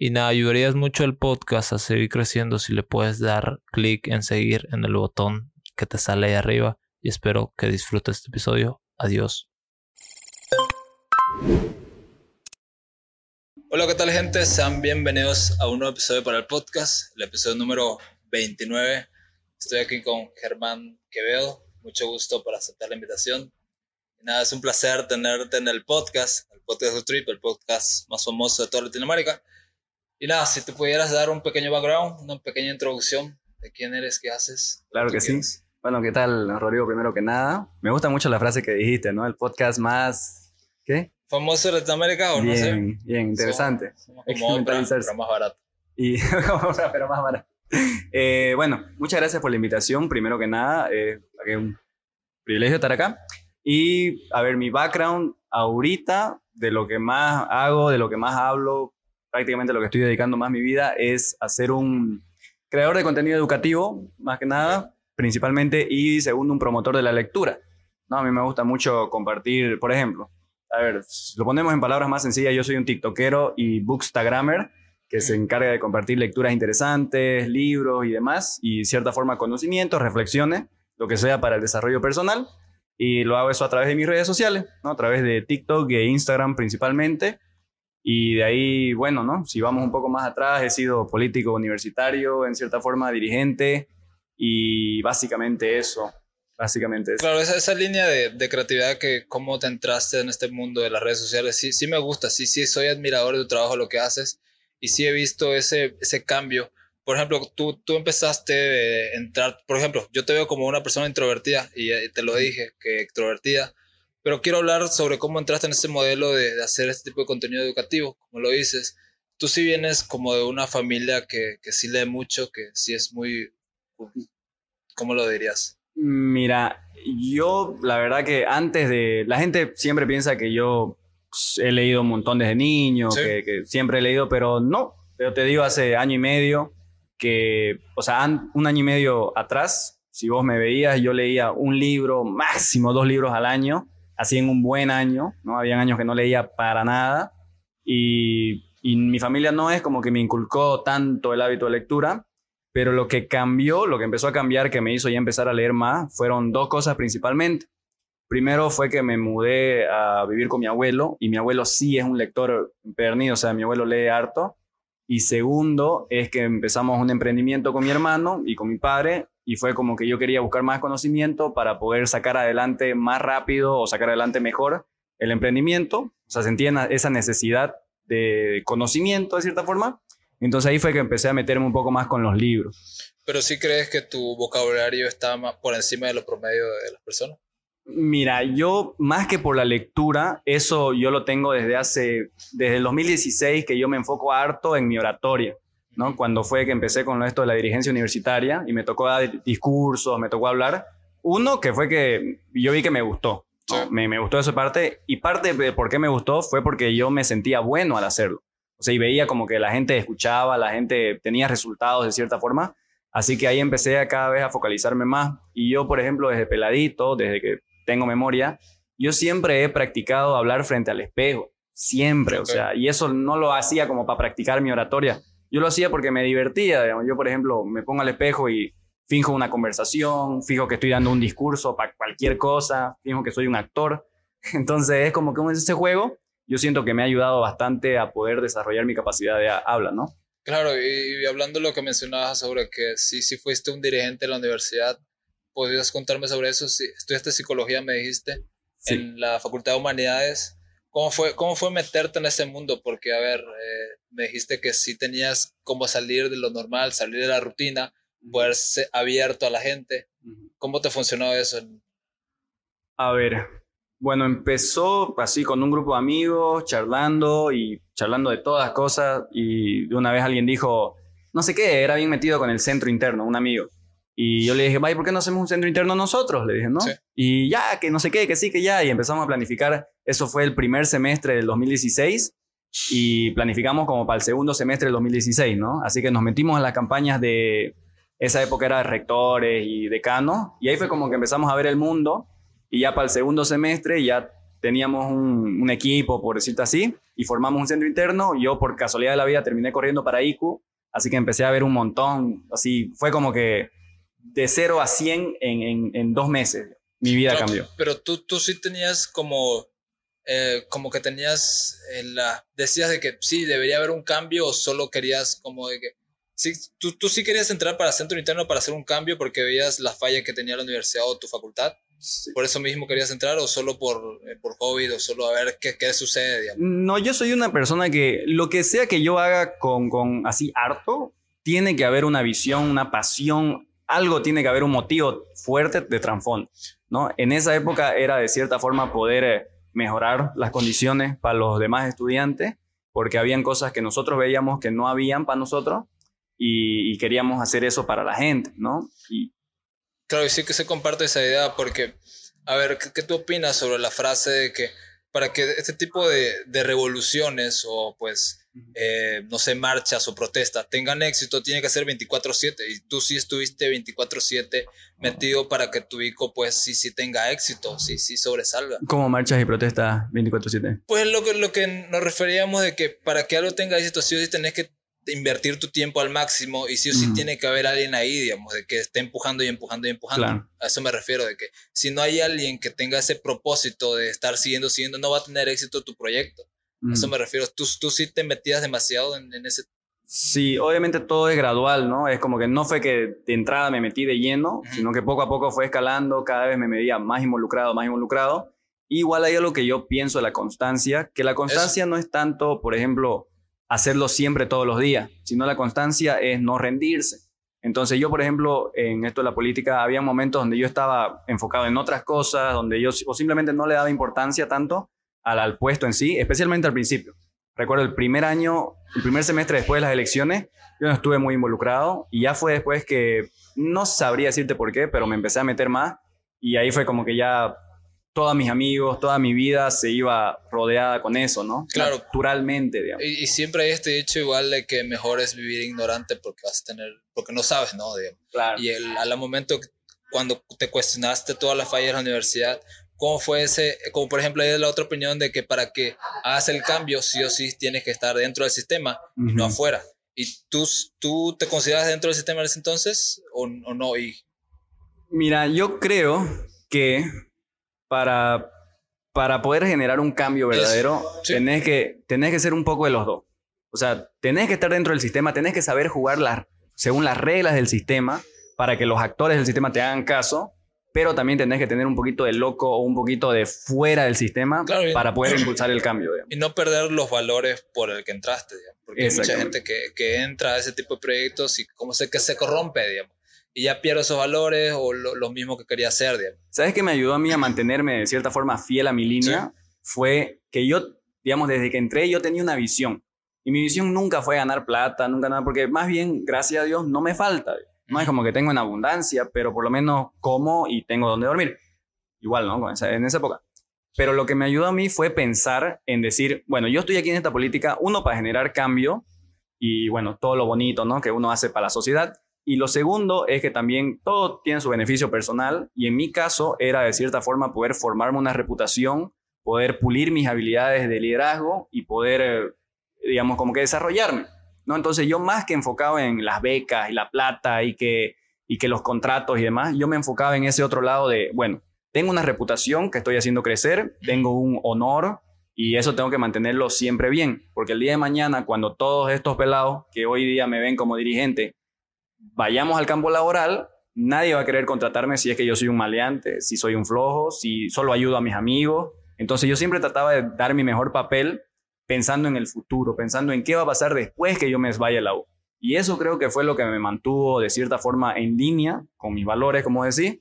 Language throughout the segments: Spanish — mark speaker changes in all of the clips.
Speaker 1: y nada, ayudarías mucho al podcast a seguir creciendo si le puedes dar clic en seguir en el botón que te sale ahí arriba. Y espero que disfrutes este episodio. Adiós. Hola, ¿qué tal gente? Sean bienvenidos a un nuevo episodio para el podcast, el episodio número 29. Estoy aquí con Germán Quevedo. Mucho gusto por aceptar la invitación. Y nada, es un placer tenerte en el podcast, el podcast de Trip, el podcast más famoso de toda Latinoamérica. Y nada, si te pudieras dar un pequeño background, una pequeña introducción de quién eres, qué haces.
Speaker 2: Claro que sí. Bueno, ¿qué tal, Rodrigo? Primero que nada, me gusta mucho la frase que dijiste, ¿no? El podcast más... ¿Qué?
Speaker 1: ¿Famoso de Latinoamérica o
Speaker 2: bien,
Speaker 1: no sé?
Speaker 2: Bien, interesante.
Speaker 1: Somos, como Oprah, pero más barato.
Speaker 2: Y como Oprah, pero más barato. Eh, bueno, muchas gracias por la invitación, primero que nada. Eh, es un privilegio estar acá. Y, a ver, mi background ahorita, de lo que más hago, de lo que más hablo, prácticamente lo que estoy dedicando más mi vida es hacer un creador de contenido educativo, más que nada, principalmente, y segundo, un promotor de la lectura. No, a mí me gusta mucho compartir, por ejemplo, a ver, lo ponemos en palabras más sencillas, yo soy un tiktokero y bookstagrammer que se encarga de compartir lecturas interesantes, libros y demás, y cierta forma conocimientos, reflexiones, lo que sea para el desarrollo personal, y lo hago eso a través de mis redes sociales, ¿no? a través de TikTok e Instagram principalmente, y de ahí, bueno, ¿no? Si vamos un poco más atrás, he sido político universitario, en cierta forma dirigente, y básicamente eso, básicamente eso.
Speaker 1: Claro, esa, esa línea de, de, creatividad que cómo te entraste en este mundo de las redes sociales, sí, sí me gusta, sí, sí, soy admirador de tu trabajo, lo que haces, y sí he visto ese, ese cambio. Por ejemplo, tú, tú empezaste a entrar, por ejemplo, yo te veo como una persona introvertida, y te lo dije, que extrovertida, pero quiero hablar sobre cómo entraste en este modelo de, de, hacer este tipo de contenido educativo, como lo dices. Tú sí vienes como de una familia que, que sí lee mucho, que sí es muy... ¿Cómo lo dirías?
Speaker 2: Mira, yo la verdad que antes de... La gente siempre piensa que yo he leído un montón desde niño, ¿Sí? que, que, siempre he leído, pero no. Pero te digo, hace año y medio que, o sea, un año y medio atrás, si vos me veías, yo leía un libro, máximo dos libros al año así en un buen año, ¿no? Habían años que no leía para nada y, mi familia no es como que me inculcó tanto el hábito de lectura, pero lo que cambió, lo que empezó a cambiar, que me hizo ya empezar a leer más, fueron dos cosas principalmente. Primero fue que me mudé a vivir con mi abuelo y mi abuelo sí es un lector pernido, o sea, mi abuelo lee harto. Y segundo es que empezamos un emprendimiento con mi hermano y con mi padre y fue como que yo quería buscar más conocimiento para poder sacar adelante más rápido o sacar adelante mejor el emprendimiento. O sea, sentía esa necesidad de conocimiento de cierta forma. Entonces ahí fue que empecé a meterme un poco más con los libros.
Speaker 1: ¿Pero sí crees que tu vocabulario está más por encima de lo promedio de las personas?
Speaker 2: Mira, yo más que por la lectura, eso yo lo tengo desde hace, desde el 2016 que yo me enfoco harto en mi oratoria. ¿No? Cuando fue que empecé con esto de la dirigencia universitaria y me tocó dar discursos, me tocó hablar. Uno que fue que yo vi que me gustó, sí. me, me, gustó esa parte y parte de por qué me gustó fue porque yo me sentía bueno al hacerlo. O sea, y veía como que la gente escuchaba, la gente tenía resultados de cierta forma. Así que ahí empecé a cada vez a focalizarme más. Y yo, por ejemplo, desde peladito, desde que tengo memoria, yo siempre he practicado hablar frente al espejo. Siempre, okay. o sea, y eso no lo hacía como para practicar mi oratoria, yo lo hacía porque me divertía. Digamos. Yo, por ejemplo, me pongo al espejo y finjo una conversación, fijo que estoy dando un discurso para cualquier cosa, fijo que soy un actor. Entonces es como que ese juego, yo siento que me ha ayudado bastante a poder desarrollar mi capacidad de habla, ¿no?
Speaker 3: Claro, y, hablando de lo que mencionabas sobre que si, si fuiste un dirigente de la universidad, ¿podrías contarme sobre eso? Si estudiaste psicología, me dijiste, en la Facultad de Humanidades. ¿Cómo fue, ¿Cómo fue meterte en ese mundo? Porque, a ver, eh, me dijiste que sí tenías como salir de lo normal, salir de la rutina, poder ser abierto a la gente. ¿Cómo te funcionó eso?
Speaker 2: A ver, bueno, empezó así con un grupo de amigos, charlando y charlando de todas cosas y de una vez alguien dijo, no sé qué, era bien metido con el centro interno, un amigo. Y yo le dije, vaya, ¿por qué no hacemos un centro interno nosotros? Le dije, ¿no? Y ya, que no sé qué, que sí, que ya. Y empezamos a planificar. Eso fue el primer semestre del 2016 y planificamos como para el segundo semestre del 2016, ¿no? Así que nos metimos en las campañas de esa época era de rectores y decanos, y ahí fue como que empezamos a ver el mundo, y ya para el segundo semestre ya teníamos un, equipo, por decirlo así, y formamos un centro interno, yo por casualidad de la vida terminé corriendo para ICU, así que empecé a ver un montón, así fue como que de 0 a 100 en, en, dos meses, mi vida cambió.
Speaker 3: Pero tú, tú sí tenías como eh, como que tenías la, decías de que sí, debería haber un cambio o solo querías como de que, sí, tú, tú sí querías entrar para centro interno para hacer un cambio porque veías la falla que tenía la universidad o tu facultad. ¿Por eso mismo querías entrar o solo por, eh, por COVID o solo a ver qué, qué sucede?
Speaker 2: No, yo soy una persona que lo que sea que yo haga con, con así harto, tiene que haber una visión, una pasión, algo tiene que haber un motivo fuerte de trasfondo, ¿no? En esa época era de cierta forma poder... Mejorar las condiciones para los demás estudiantes, porque habían cosas que nosotros veíamos que no habían para nosotros y, queríamos hacer eso para la gente, ¿no?
Speaker 3: Claro, y sí que se comparte esa idea, porque, a ver, ¿qué, qué tú opinas sobre la frase de que para que este tipo de, de revoluciones o pues eh, no sé, marchas o protestas tengan éxito, tiene que ser 24/7 y tú sí estuviste 24/7 metido para que tu ICO pues sí, sí tenga éxito, sí, sí sobresalga.
Speaker 2: ¿Cómo marchas y protestas 24/7?
Speaker 3: Pues lo que, lo que nos referíamos de que para que algo tenga éxito sí o sí tenés que invertir tu tiempo al máximo y sí o sí tiene que haber alguien ahí, digamos, de que esté empujando y empujando y empujando. A eso me refiero, de que si no hay alguien que tenga ese propósito de estar siguiendo, siguiendo, no va a tener éxito tu proyecto. A eso me refiero. Tú, tú sí te metías demasiado en, ese...
Speaker 2: Sí, obviamente todo es gradual, ¿no? Es como que no fue que de entrada me metí de lleno, sino que poco a poco fue escalando, cada vez me medía más involucrado, más involucrado. Igual hay algo que yo pienso de la constancia, que la constancia no es tanto, por ejemplo, hacerlo siempre todos los días, sino la constancia es no rendirse. Entonces yo, por ejemplo, en esto de la política, había momentos donde yo estaba enfocado en otras cosas, donde yo o simplemente no le daba importancia tanto al, puesto en sí, especialmente al principio. Recuerdo el primer año, el primer semestre después de las elecciones, yo no estuve muy involucrado y ya fue después que no sabría decirte por qué, pero me empecé a meter más y ahí fue como que ya todos mis amigos, toda mi vida se iba rodeada con eso, ¿no?
Speaker 3: Claro.
Speaker 2: Naturalmente, digamos.
Speaker 3: Y, siempre hay este hecho igual de que mejor es vivir ignorante porque vas a tener, porque no sabes, ¿no?
Speaker 2: Claro.
Speaker 3: Y el, al momento cuando te cuestionaste todas las fallas de la universidad, ¿cómo fue ese, como por ejemplo hay la otra opinión de que para que hagas el cambio, sí o sí tienes que estar dentro del sistema y no afuera? ¿Y tú, tú te consideras dentro del sistema en ese entonces o, o no? Y...
Speaker 2: Mira, yo creo que para, para poder generar un cambio verdadero, tenés, que, tenés que ser un poco de los dos. O sea, tenés que estar dentro del sistema, tenés que saber jugar según las reglas del sistema para que los actores del sistema te hagan caso, pero también tenés que tener un poquito de loco o un poquito de fuera del sistema para poder impulsar el cambio.
Speaker 3: Y no perder los valores por el que entraste, porque hay mucha gente que, que, entra a ese tipo de proyectos y como sé que se corrompe, digamos y ya pierdo esos valores o lo, mismo que quería hacer. Digamos.
Speaker 2: ¿Sabes qué me ayudó a mí a mantenerme de cierta forma fiel a mi línea? Fue que yo, digamos, desde que entré yo tenía una visión. Y mi visión nunca fue ganar plata, nunca nada, porque más bien, gracias a Dios, no me falta. No es como que tengo en abundancia, pero por lo menos como y tengo donde dormir. Igual, ¿no? En esa época. Pero lo que me ayudó a mí fue pensar en decir, bueno, yo estoy aquí en esta política, uno, para generar cambio y, bueno, todo lo bonito, ¿no? Que uno hace para la sociedad. Y lo segundo es que también todo tiene su beneficio personal y en mi caso era de cierta forma poder formarme una reputación, poder pulir mis habilidades de liderazgo y poder, eh, digamos, como que desarrollarme. ¿no? Entonces yo más que enfocado en las becas y la plata y que y que los contratos y demás, yo me enfocaba en ese otro lado de, bueno, tengo una reputación que estoy haciendo crecer, tengo un honor y eso tengo que mantenerlo siempre bien, porque el día de mañana, cuando todos estos pelados que hoy día me ven como dirigente, vayamos al campo laboral, nadie va a querer contratarme si es que yo soy un maleante, si soy un flojo, si solo ayudo a mis amigos. Entonces yo siempre trataba de dar mi mejor papel pensando en el futuro, pensando en qué va a pasar después que yo me vaya a la U. Y eso creo que fue lo que me mantuvo de cierta forma en línea con mis valores, como decía,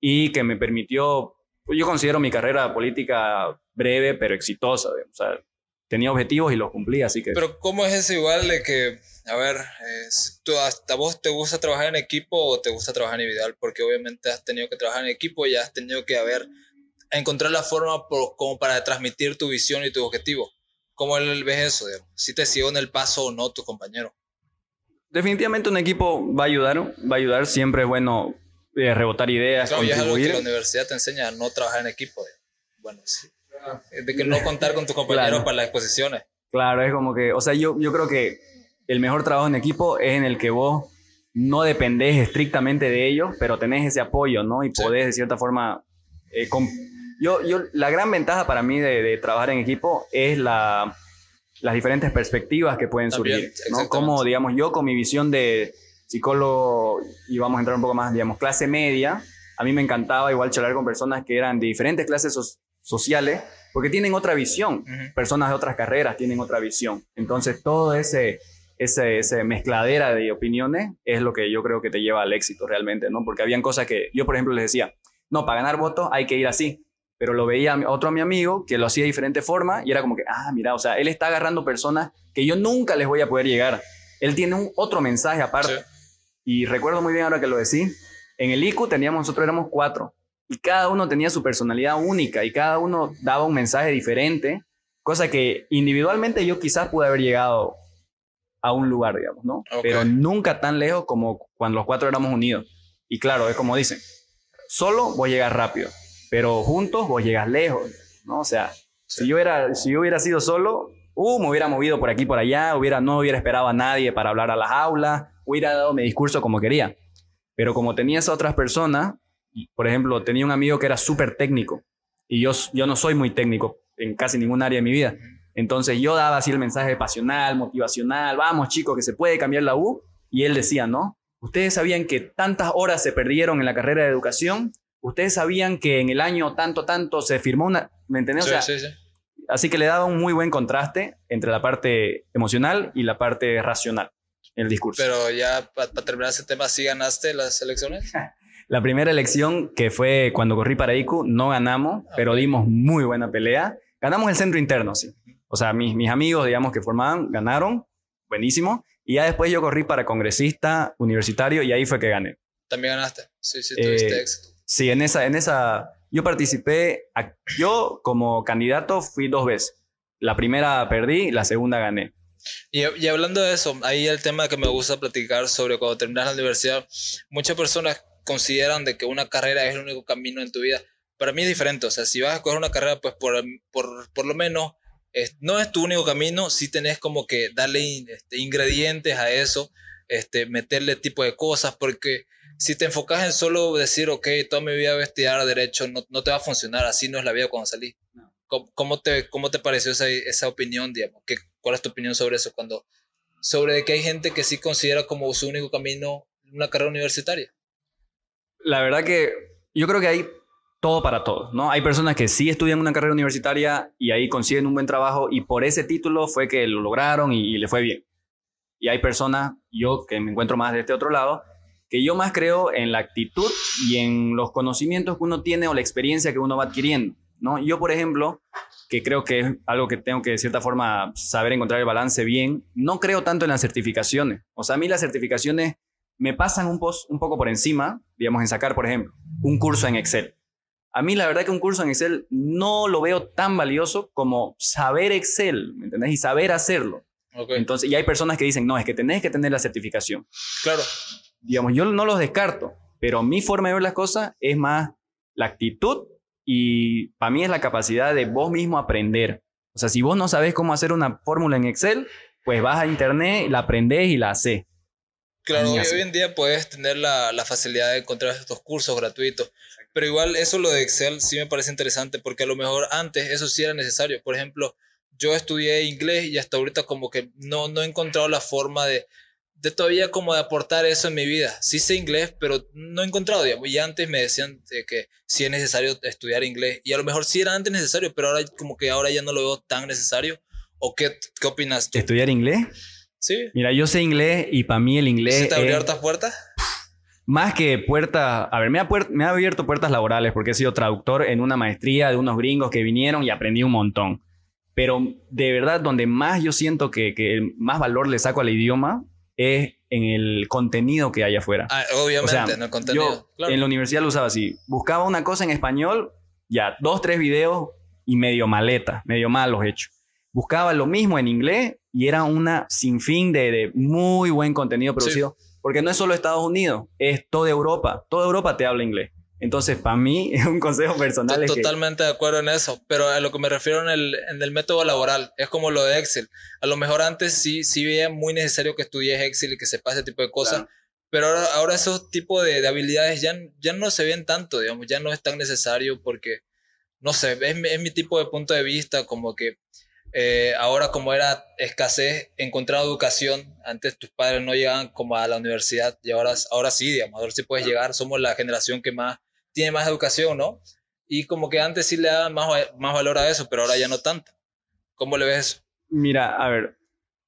Speaker 2: y que me permitió, pues, yo considero mi carrera política breve pero exitosa. O sea, tenía objetivos y los cumplía, así que...
Speaker 3: Pero ¿cómo es eso igual de que, a ver, eh, ¿tú, hasta vos te gusta trabajar en equipo o te gusta trabajar individual? Porque obviamente has tenido que trabajar en equipo y has tenido que haber, encontrar la forma como para transmitir tu visión y tu objetivo. ¿Cómo ves eso? ¿Si te sigo en el paso o no tu compañero?
Speaker 2: Definitivamente un equipo va a ayudar, va a ayudar. Siempre es bueno eh, rebotar ideas,
Speaker 3: claro, contribuir. es algo que la universidad te enseña a no trabajar en equipo. Bueno, sí. De que no contar con tus compañeros para las exposiciones.
Speaker 2: Claro, es como que, o sea, yo, yo creo que el mejor trabajo en equipo es en el que vos no dependés estrictamente de ellos, pero tenés ese apoyo, ¿no? Y podés de cierta forma... Eh, yo, yo, la gran ventaja para mí de, de trabajar en equipo es la, las diferentes perspectivas que pueden surgir, ¿no? Como, digamos, yo con mi visión de psicólogo, y vamos a entrar un poco más, digamos, clase media, a mí me encantaba igual charlar con personas que eran de diferentes clases sociales, porque tienen otra visión, personas de otras carreras tienen otra visión. Entonces, todo ese, ese, ese mezcladera de opiniones es lo que yo creo que te lleva al éxito realmente, ¿no? Porque habían cosas que yo, por ejemplo, les decía, no, para ganar votos hay que ir así pero lo veía otro a mi amigo que lo hacía de diferente forma y era como que, ah, mira, o sea, él está agarrando personas que yo nunca les voy a poder llegar. Él tiene un otro mensaje aparte. Y recuerdo muy bien ahora que lo decís, en el ICU teníamos, nosotros éramos cuatro y cada uno tenía su personalidad única y cada uno daba un mensaje diferente, cosa que individualmente yo quizás pude haber llegado a un lugar, digamos, ¿no? Pero nunca tan lejos como cuando los cuatro éramos unidos. Y claro, es como dicen, solo voy a llegar rápido pero juntos vos llegas lejos, ¿no? O sea, si, yo era, si yo hubiera sido solo, uh, me hubiera movido por aquí por allá, hubiera, no hubiera esperado a nadie para hablar a las aulas, hubiera dado mi discurso como quería. Pero como tenía esas otras personas, por ejemplo, tenía un amigo que era súper técnico y yo, yo no soy muy técnico en casi ningún área de mi vida. Entonces yo daba así el mensaje pasional, motivacional, vamos chicos, que se puede cambiar la U. Y él decía, ¿no? Ustedes sabían que tantas horas se perdieron en la carrera de educación ustedes sabían que en el año tanto, tanto se firmó una, ¿me entendés? Sí, sí, sí. Así que le daba un muy buen contraste entre la parte emocional y la parte racional en el discurso.
Speaker 3: Pero ya para terminar ese tema, ¿sí ganaste las elecciones?
Speaker 2: la primera elección que fue cuando corrí para ICU, no ganamos, ah, pero dimos muy buena pelea. Ganamos el centro interno, sí. O sea, mis, mis amigos, digamos, que formaban, ganaron, buenísimo. Y ya después yo corrí para congresista universitario y ahí fue que gané.
Speaker 3: También ganaste, sí, sí, tuviste eh, éxito.
Speaker 2: Sí, en esa, en esa, yo participé, yo como candidato fui dos veces. La primera perdí, la segunda gané.
Speaker 3: Y, y, hablando de eso, ahí el tema que me gusta platicar sobre cuando terminas la universidad, muchas personas consideran de que una carrera es el único camino en tu vida. Para mí es diferente, o sea, si vas a coger una carrera, pues por, por, por lo menos no es tu único camino, sí tenés como que darle este, ingredientes a eso, este, meterle tipo de cosas, porque si te enfocas en solo decir, ok, toda mi vida voy a estudiar derecho, no, no te va a funcionar, así no es la vida cuando salí. ¿Cómo, te, ¿Cómo te pareció esa, esa opinión, digamos? ¿Qué, ¿Cuál es tu opinión sobre eso? Cuando, sobre que hay gente que sí considera como su único camino una carrera universitaria.
Speaker 2: La verdad que yo creo que hay todo para todos, ¿no? Hay personas que sí estudian una carrera universitaria y ahí consiguen un buen trabajo y por ese título fue que lo lograron y, y le fue bien. Y hay personas, yo que me encuentro más de este otro lado, que yo más creo en la actitud y en los conocimientos que uno tiene o la experiencia que uno va adquiriendo, ¿no? Yo, por ejemplo, que creo que es algo que tengo que de cierta forma saber encontrar el balance bien, no creo tanto en las certificaciones. O sea, a mí las certificaciones me pasan un, un poco por encima, digamos, en sacar, por ejemplo, un curso en Excel. A mí la verdad que un curso en Excel no lo veo tan valioso como saber Excel, ¿me entendés? Y saber hacerlo. Entonces, y hay personas que dicen, no, es que tenés que tener la certificación.
Speaker 3: Claro
Speaker 2: digamos, yo no los descarto, pero mi forma de ver las cosas es más la actitud y para mí es la capacidad de vos mismo aprender. O sea, si vos no sabes cómo hacer una fórmula en Excel, pues vas a internet, la aprendés y la haces.
Speaker 3: Claro, hoy, hoy en día puedes tener la, la facilidad de encontrar estos cursos gratuitos. Pero igual eso lo de Excel sí me parece interesante porque a lo mejor antes eso sí era necesario. Por ejemplo, yo estudié inglés y hasta ahorita como que no, no he encontrado la forma de, de todavía como de aportar eso en mi vida. Sí sé inglés, pero no he encontrado, digamos. Y antes me decían de que sí es necesario estudiar inglés. Y a lo mejor sí era antes necesario, pero ahora como que ahora ya no lo veo tan necesario. ¿O qué, qué opinas tú?
Speaker 2: ¿Estudiar inglés?
Speaker 3: ¿Sí?
Speaker 2: Mira, yo sé inglés y para mí el inglés
Speaker 3: ¿Sí te abrió
Speaker 2: es
Speaker 3: hartas puertas?
Speaker 2: Más que puertas, a ver, me ha, puer- me ha abierto puertas laborales porque he sido traductor en una maestría de unos gringos que vinieron y aprendí un montón. Pero de verdad, donde más yo siento que, que más valor le saco al idioma es en el contenido que hay afuera.
Speaker 3: Ah, obviamente,
Speaker 2: O sea,
Speaker 3: en el contenido.
Speaker 2: Yo
Speaker 3: claro.
Speaker 2: en la universidad lo usaba así. Buscaba una cosa en español, ya, dos, tres videos y medio maleta, medio malos hechos. Buscaba lo mismo en inglés y era una sinfín de, de muy buen contenido producido. Porque no es solo Estados Unidos, es toda Europa. Toda Europa te habla inglés. Entonces, para mí, es un consejo personal. es que-
Speaker 3: Totalmente de acuerdo en eso, pero a lo que me refiero en el, en el método laboral, es como lo de Excel. A lo mejor antes sí, sí veía muy necesario que estudies Excel y que sepas ese tipo de cosas,
Speaker 2: Claro.
Speaker 3: pero ahora, ahora esos tipos de, de habilidades ya, ya no se ven tanto, digamos, ya no es tan necesario porque, no sé, es, es mi tipo de punto de vista, como que eh, ahora como era escasez encontrar educación, antes tus padres no llegaban como a la universidad y ahora, ahora sí, digamos, ahora sí puedes llegar, somos la generación que más tiene más educación, ¿no? Y como que antes sí le daban más, más valor a eso, pero ahora ya no tanto. ¿Cómo le ves eso?
Speaker 2: Mira, a ver,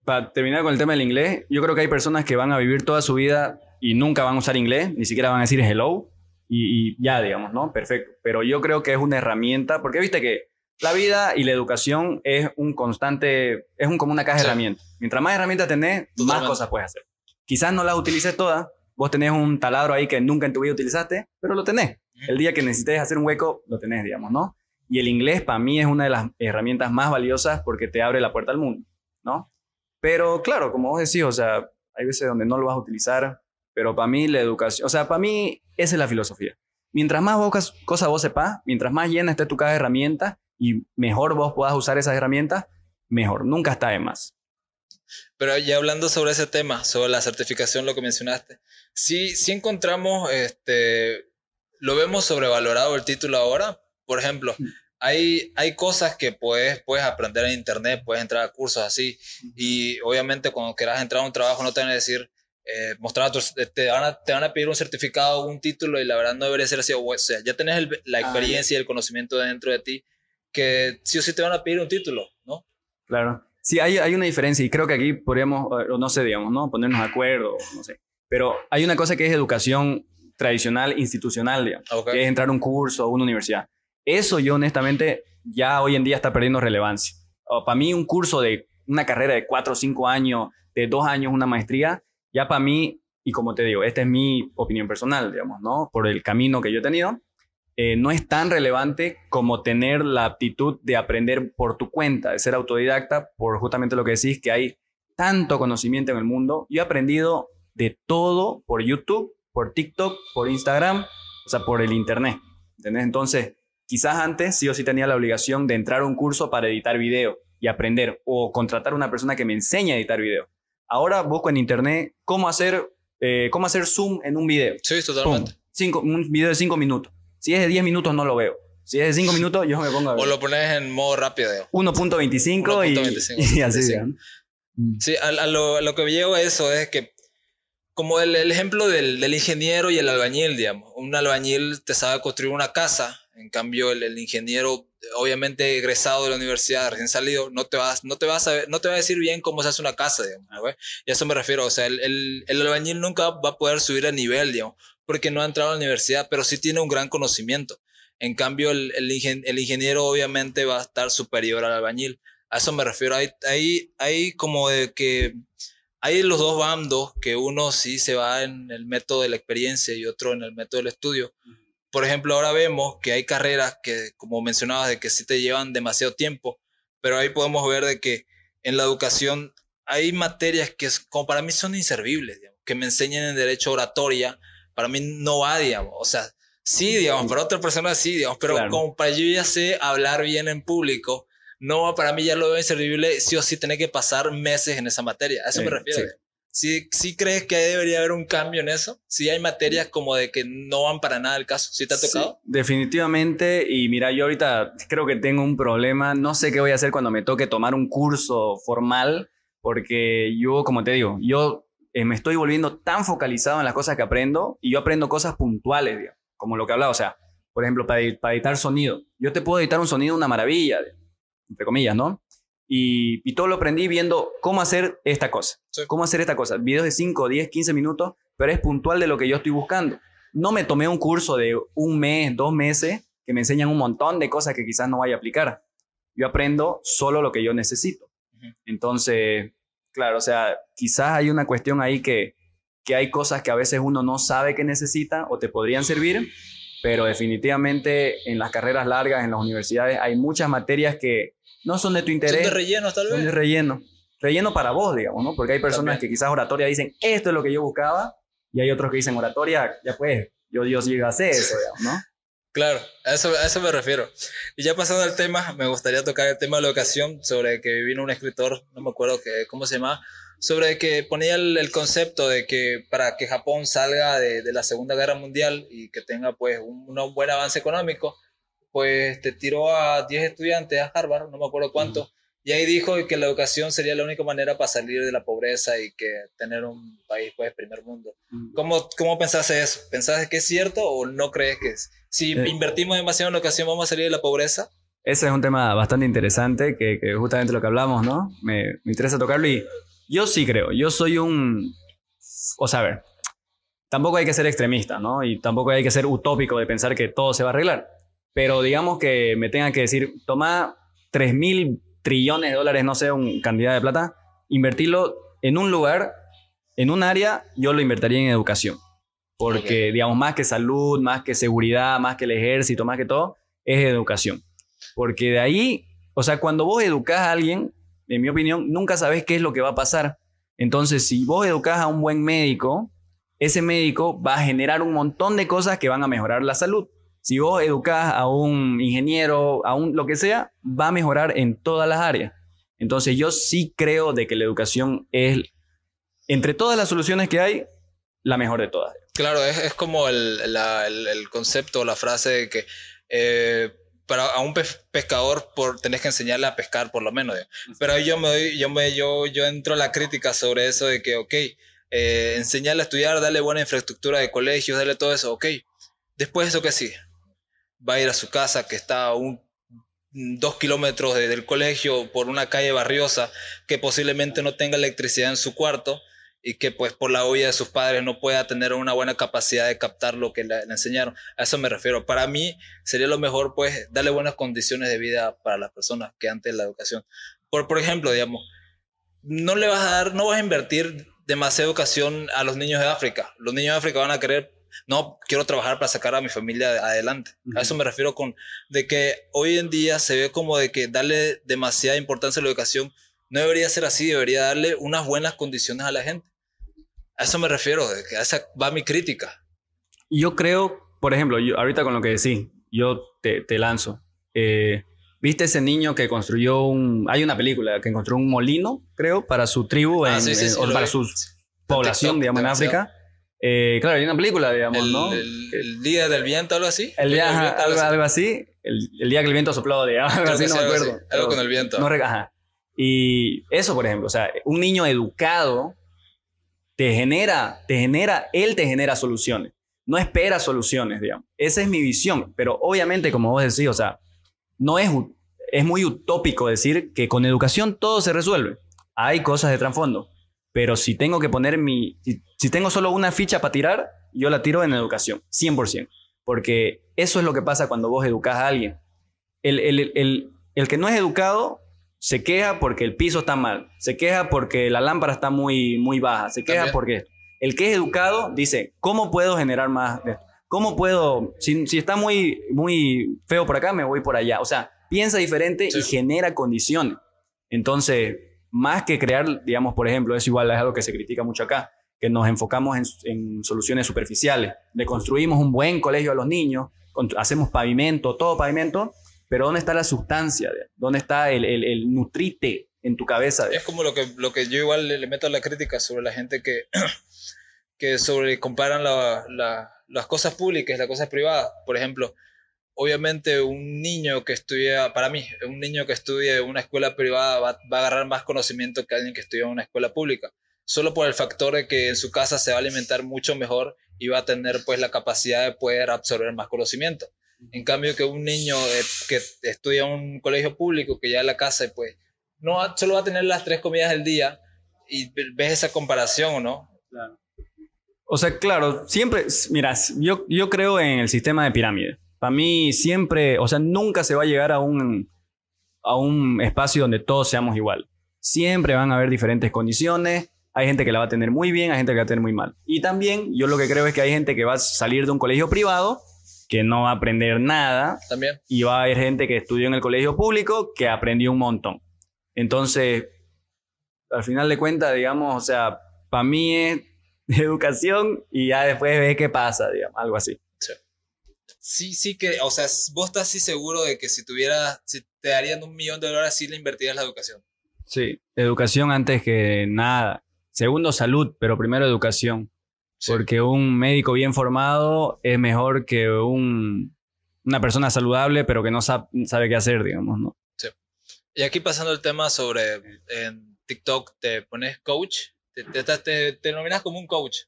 Speaker 2: para terminar con el tema del inglés, yo creo que hay personas que van a vivir toda su vida y nunca van a usar inglés, ni siquiera van a decir hello y, y ya, digamos, ¿no? Perfecto. Pero yo creo que es una herramienta, porque viste que la vida y la educación es un constante, es un, como una caja
Speaker 3: Sí.
Speaker 2: de herramientas. Mientras más herramientas tenés, más cosas puedes hacer. Quizás no las utilices todas, vos tenés un taladro ahí que nunca en tu vida utilizaste, pero lo tenés. El día que necesites hacer un hueco, lo tenés, digamos, ¿no? Y el inglés para mí es una de las herramientas más valiosas porque te abre la puerta al mundo, ¿no? Pero claro, como vos decís, o sea, hay veces donde no lo vas a utilizar, pero para mí la educación, o sea, para mí esa es la filosofía. Mientras más vos- cosas vos sepas, mientras más llena esté tu caja de herramientas y mejor vos puedas usar esas herramientas, mejor. Nunca está de más.
Speaker 3: Pero ya hablando sobre ese tema, sobre la certificación, lo que mencionaste, sí, sí encontramos, este, lo vemos sobrevalorado el título ahora. Por ejemplo, hay, hay cosas que puedes, puedes aprender en internet, puedes entrar a cursos así, y obviamente cuando quieras entrar a un trabajo no te van a decir, eh, mostrar tu- te, van a, te van a pedir un certificado, un título, y la verdad no debería ser así. O sea, ya tenés el- la
Speaker 2: Ah,
Speaker 3: experiencia y el conocimiento dentro de ti, que sí o sí te van a pedir un título, ¿no?
Speaker 2: Claro. Sí, hay, hay una diferencia y creo que aquí podríamos, o no sé, digamos, ¿no? Ponernos de acuerdo, no sé. Pero hay una cosa que es educación tradicional, institucional, digamos,
Speaker 3: Ok.
Speaker 2: que es entrar a un curso o una universidad. Eso yo honestamente ya hoy en día está perdiendo relevancia. para mí un curso de una carrera de cuatro o cinco años, de dos años, una maestría, ya para mí, y como te digo, esta es mi opinión personal, digamos, ¿no? Por el camino que yo he tenido, eh, no es tan relevante como tener la aptitud de aprender por tu cuenta, de ser autodidacta, por justamente lo que decís, que hay tanto conocimiento en el mundo. Yo he aprendido de todo por YouTube, por TikTok, por Instagram, o sea, por el Internet. ¿Entendés? Entonces, quizás antes sí o sí tenía la obligación de entrar a un curso para editar video y aprender, o contratar a una persona que me enseñe a editar video. Ahora busco en Internet cómo hacer, eh, cómo hacer zoom en un video.
Speaker 3: Sí, totalmente.
Speaker 2: cinco, un video de 5 minutos. Si es de 10 minutos, no lo veo. Si es de 5 minutos, yo me pongo a
Speaker 3: O
Speaker 2: ver.
Speaker 3: lo pones en modo rápido, digamos.
Speaker 2: 1.25 y,
Speaker 3: 1.25,
Speaker 2: y así.
Speaker 3: 1.25.
Speaker 2: ¿no?
Speaker 3: Sí, a, a lo, a lo que llego a eso es que, como el, el ejemplo del, del ingeniero y el albañil, digamos. Un albañil te sabe construir una casa, en cambio el, el ingeniero, obviamente egresado de la universidad, recién salido, no te, vas, no, te vas a, no te va a decir bien cómo se hace una casa, digamos. ¿no? Y a eso me refiero, o sea, el, el, el albañil nunca va a poder subir a nivel, digamos, porque no ha entrado a la universidad, pero sí tiene un gran conocimiento. En cambio, el, el, ingen- el ingeniero obviamente va a estar superior al albañil. A eso me refiero. Hay, hay, hay como de que hay los dos bandos, que uno sí se va en el método de la experiencia y otro en el método del estudio. Por ejemplo, ahora vemos que hay carreras que, como mencionabas, de que sí te llevan demasiado tiempo, pero ahí podemos ver de que en la educación hay materias que como para mí son inservibles, digamos, que me enseñan en derecho oratoria, para mí no va, digamos, o sea, sí, digamos, para otra persona sí, digamos, pero
Speaker 2: Claro.
Speaker 3: como para yo ya sé hablar bien en público, no, para mí ya lo veo inservible, sí o sí tener que pasar meses en esa materia, a eso me
Speaker 2: Sí,
Speaker 3: refiero.
Speaker 2: sí.
Speaker 3: ¿Sí, ¿Sí crees que debería haber un cambio en eso? ¿Sí hay materias como de que no van para nada al caso? ¿Sí te ha tocado?
Speaker 2: definitivamente. Y mira, yo ahorita creo que tengo un problema. No sé qué voy a hacer cuando me toque tomar un curso formal, porque yo, como te digo, yo eh, me estoy volviendo tan focalizado en las cosas que aprendo y yo aprendo cosas puntuales, digamos, como lo que hablaba. O sea, por ejemplo, para, para editar sonido. Yo te puedo editar un sonido una maravilla, entre comillas, ¿no? Y, todo lo aprendí viendo cómo hacer esta cosa. Cómo hacer esta cosa. Videos de 5, 10, 15 minutos, pero es puntual de lo que yo estoy buscando. No me tomé un curso de un mes, dos meses, que me enseñan un montón de cosas que quizás no vaya a aplicar. Yo aprendo solo lo que yo necesito. Entonces, claro, o sea, quizás hay una cuestión ahí que, que hay cosas que a veces uno no sabe que necesita o te podrían servir, pero definitivamente en las carreras largas, en las universidades, hay muchas materias que no son de tu interés.
Speaker 3: Son de relleno, tal vez.
Speaker 2: Son de relleno. Relleno para vos, digamos, ¿no? Porque hay personas que quizás oratoria dicen, esto es lo que yo buscaba, y hay otros que dicen oratoria, ya pues, yo Dios llega a hacer eso, digamos, ¿no?
Speaker 3: Claro, a eso, a eso me refiero. Y ya pasando al tema, me gustaría tocar el tema de la ocasión, sobre que vino un escritor, no me acuerdo que, cómo se llama, sobre que ponía el, concepto de que para que Japón salga de, de, la Segunda Guerra Mundial y que tenga pues un, un buen avance económico, pues te tiró a 10 estudiantes a Harvard, no me acuerdo cuánto, y ahí dijo que la educación sería la única manera para salir de la pobreza y que tener un país pues primer mundo. ¿Cómo, cómo pensaste eso? ¿Pensaste que es cierto o no crees que es? Si eh, invertimos demasiado en educación, ¿vamos a salir de la pobreza?
Speaker 2: Ese es un tema bastante interesante, que, que justamente lo que hablamos, ¿no? Me, me interesa tocarlo y yo sí creo, yo soy un... O sea, a ver, tampoco hay que ser extremista, ¿no? Y tampoco hay que ser utópico de pensar que todo se va a arreglar pero digamos que me tengan que decir, toma 3 mil trillones de dólares, no sé, un cantidad de plata, invertirlo en un lugar, en un área, yo lo invertiría en educación. Porque, digamos, más que salud, más que seguridad, más que el ejército, más que todo, es educación. Porque de ahí, o sea, cuando vos educás a alguien, en mi opinión, nunca sabes qué es lo que va a pasar. Entonces, si vos educás a un buen médico, ese médico va a generar un montón de cosas que van a mejorar la salud. Si vos educás a un ingeniero, a un lo que sea, va a mejorar en todas las áreas. Entonces yo sí creo de que la educación es, entre todas las soluciones que hay, la mejor de todas.
Speaker 3: Claro, es, es como el, el, concepto, la frase de que eh, para a un pescador por, tenés que enseñarle a pescar por lo menos. Pero yo me yo me yo, yo entro a la crítica sobre eso de que, ok, eh, enseñarle a estudiar, darle buena infraestructura de colegios, darle todo eso, ok. Después eso que sí, va a ir a su casa que está a un, dos kilómetros del colegio por una calle barriosa que posiblemente no tenga electricidad en su cuarto y que pues por la olla de sus padres no pueda tener una buena capacidad de captar lo que le, enseñaron. A eso me refiero. Para mí sería lo mejor pues darle buenas condiciones de vida para las personas que antes la educación. Por, por ejemplo, digamos, no le vas a dar, no vas a invertir demasiada educación a los niños de África. Los niños de África van a querer no quiero trabajar para sacar a mi familia adelante. A eso me refiero con de que hoy en día se ve como de que darle demasiada importancia a la educación no debería ser así, debería darle unas buenas condiciones a la gente. A eso me refiero, de que a esa va mi crítica.
Speaker 2: Yo creo, por ejemplo, yo, ahorita con lo que decís, yo te, te lanzo. Eh, ¿Viste ese niño que construyó un... Hay una película que construyó un molino, creo, para su tribu, ah, o para su población, digamos, en África. Eh, claro, hay una película, digamos, ¿no?
Speaker 3: El, día del viento, algo así.
Speaker 2: El día, algo, así. El, día que el viento sopló, digamos, algo así, no me acuerdo.
Speaker 3: Algo con el viento.
Speaker 2: No, ajá. Y eso, por ejemplo, o sea, un niño educado te genera, te genera, él te genera soluciones. No espera soluciones, digamos. Esa es mi visión. Pero obviamente, como vos decís, o sea, no es, es muy utópico decir que con educación todo se resuelve. Hay cosas de trasfondo. Pero si tengo que poner mi, si, tengo solo una ficha para tirar, yo la tiro en educación, 100%. Porque eso es lo que pasa cuando vos educas a alguien. El, el, el, el, que no es educado se queja porque el piso está mal, se queja porque la lámpara está muy, muy baja, se queja porque el que es educado dice, ¿cómo puedo generar más? ¿Cómo puedo, si, si, está muy, muy feo por acá, me voy por allá? O sea, piensa diferente y genera condiciones. Entonces, más que crear, digamos, por ejemplo, es igual, es algo que se critica mucho acá, que nos enfocamos en, soluciones superficiales. Le construimos un buen colegio a los niños, hacemos pavimento, todo pavimento, pero ¿dónde está la sustancia? ¿Dónde está el, el, nutrite en tu cabeza.
Speaker 3: Es como lo que, lo que yo igual le, meto a la crítica sobre la gente que, que sobre comparan las cosas públicas las cosas privadas. Por ejemplo, obviamente un niño que estudia, para mí, un niño que estudia en una escuela privada va, a agarrar más conocimiento que alguien que estudia en una escuela pública, solo por el factor de que en su casa se va a alimentar mucho mejor y va a tener pues la capacidad de poder absorber más conocimiento. En cambio que un niño eh, que estudia en un colegio público, que ya en la casa, pues no solo va a tener las tres comidas del día y ves esa comparación, ¿no?
Speaker 2: Claro. O sea, claro, siempre, mira, yo, yo creo en el sistema de pirámide. Para mí siempre, o sea, nunca se va a llegar a un, a un espacio donde todos seamos igual. Siempre van a haber diferentes condiciones. Hay gente que la va a tener muy bien, hay gente que la va a tener muy mal. Y también yo lo que creo es que hay gente que va a salir de un colegio privado que no va a aprender nada.
Speaker 3: También.
Speaker 2: Y va a haber gente que estudió en el colegio público que aprendió un montón. Entonces, al final de cuentas, digamos, o sea, para mí es educación y ya después ve qué pasa, digamos, algo así
Speaker 3: sí, sí que, o sea, vos estás así seguro de que si tuvieras, si te darían un millón de dólares, sí le invertirías la educación.
Speaker 2: Sí, educación antes que nada. Segundo, salud, pero primero educación. Porque un médico bien formado es mejor que un, una persona saludable, pero que no sabe, sabe qué hacer, digamos, ¿no?
Speaker 3: Sí. Y aquí pasando el tema sobre en TikTok, te pones coach, te, te, te, te denominas como un coach.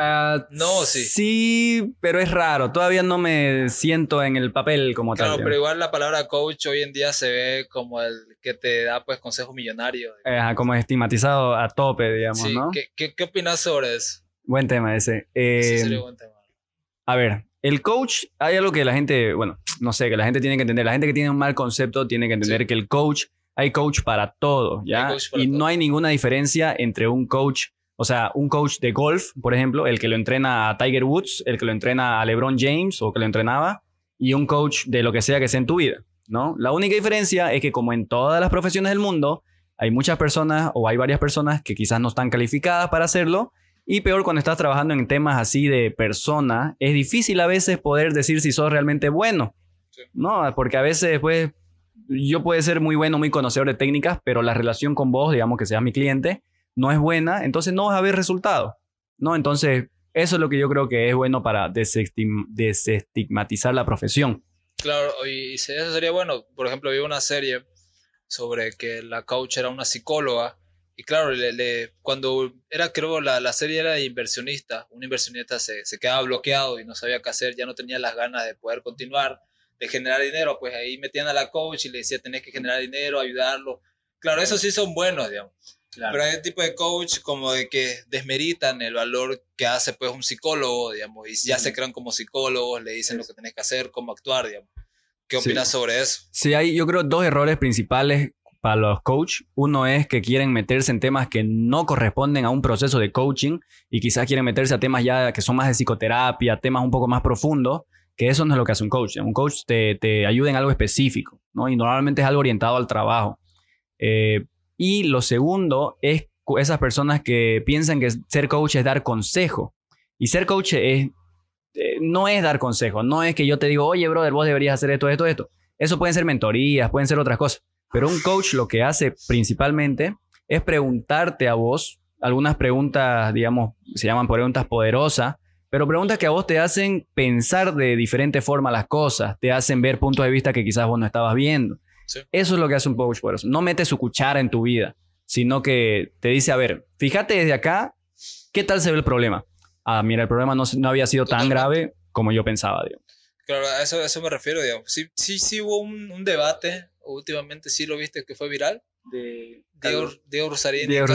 Speaker 2: Ah, no, sí. Sí, pero es raro. Todavía no me siento en el papel como
Speaker 3: tal.
Speaker 2: Claro,
Speaker 3: pero igual la palabra coach hoy en día se ve como el que te da pues consejos millonarios.
Speaker 2: como estigmatizado a tope, digamos, sí. ¿no?
Speaker 3: ¿Qué, qué, opinas sobre eso?
Speaker 2: Buen tema ese. Eh, sí, sería buen tema. A ver, el coach, hay algo que la gente, bueno, no sé, que la gente tiene que entender. La gente que tiene un mal concepto tiene que entender que el coach, hay coach para todo, ¿ya? y no hay ninguna diferencia entre un coach o sea, un coach de golf, por ejemplo, el que lo entrena a Tiger Woods, el que lo entrena a LeBron James o que lo entrenaba, y un coach de lo que sea que sea en tu vida, ¿no? La única diferencia es que como en todas las profesiones del mundo, hay muchas personas o hay varias personas que quizás no están calificadas para hacerlo, y peor cuando estás trabajando en temas así de persona, es difícil a veces poder decir si sos realmente bueno, ¿no? Porque a veces, pues, yo puedo ser muy bueno, muy conocedor de técnicas, pero la relación con vos, digamos que seas mi cliente, no es buena, entonces no vas a ver resultado, ¿no? Entonces, eso es lo que yo creo que es bueno para desestigmatizar la profesión.
Speaker 3: Claro, y eso sería bueno. Por ejemplo, vi una serie sobre que la coach era una psicóloga y claro, cuando era, creo, la, la, serie era de inversionista, un inversionista se, se quedaba bloqueado y no sabía qué hacer, ya no tenía las ganas de poder continuar, de generar dinero, pues ahí metían a la coach y le decía, tenés que generar dinero, ayudarlo. Claro, esos sí son buenos, digamos. Pero hay un tipo de coach como de que desmeritan el valor que hace pues un psicólogo, digamos, y ya se crean como psicólogos, le dicen lo que tenés que hacer, cómo actuar, digamos. ¿Qué opinas sobre eso?
Speaker 2: Sí, hay yo creo dos errores principales para los coach. Uno es que quieren meterse en temas que no corresponden a un proceso de coaching y quizás quieren meterse a temas ya que son más de psicoterapia, temas un poco más profundos, que eso no es lo que hace un coach. Un coach te, te ayuda en algo específico, ¿no? Y normalmente es algo orientado al trabajo. Eh, y lo segundo es esas personas que piensan que ser coach es dar consejo. Y ser coach eh, no es dar consejo, no es que yo te digo, oye, brother, vos deberías hacer esto, esto, esto. Eso pueden ser mentorías, pueden ser otras cosas. Pero un coach lo que hace principalmente es preguntarte a vos algunas preguntas, digamos, se llaman preguntas poderosas, pero preguntas que a vos te hacen pensar de diferente forma las cosas, te hacen ver puntos de vista que quizás vos no estabas viendo. Eso es lo que hace un coach por eso. No mete su cuchara en tu vida, sino que te dice, a ver, fíjate desde acá, ¿qué tal se ve el problema? Ah, mira, el problema no, no había sido tan grave como yo pensaba, digo.
Speaker 3: Claro, a eso, eso me refiero, digamos. Sí, sí, sí hubo un, un debate, últimamente sí lo viste que fue viral, de Diego, Diego Rosarín Diego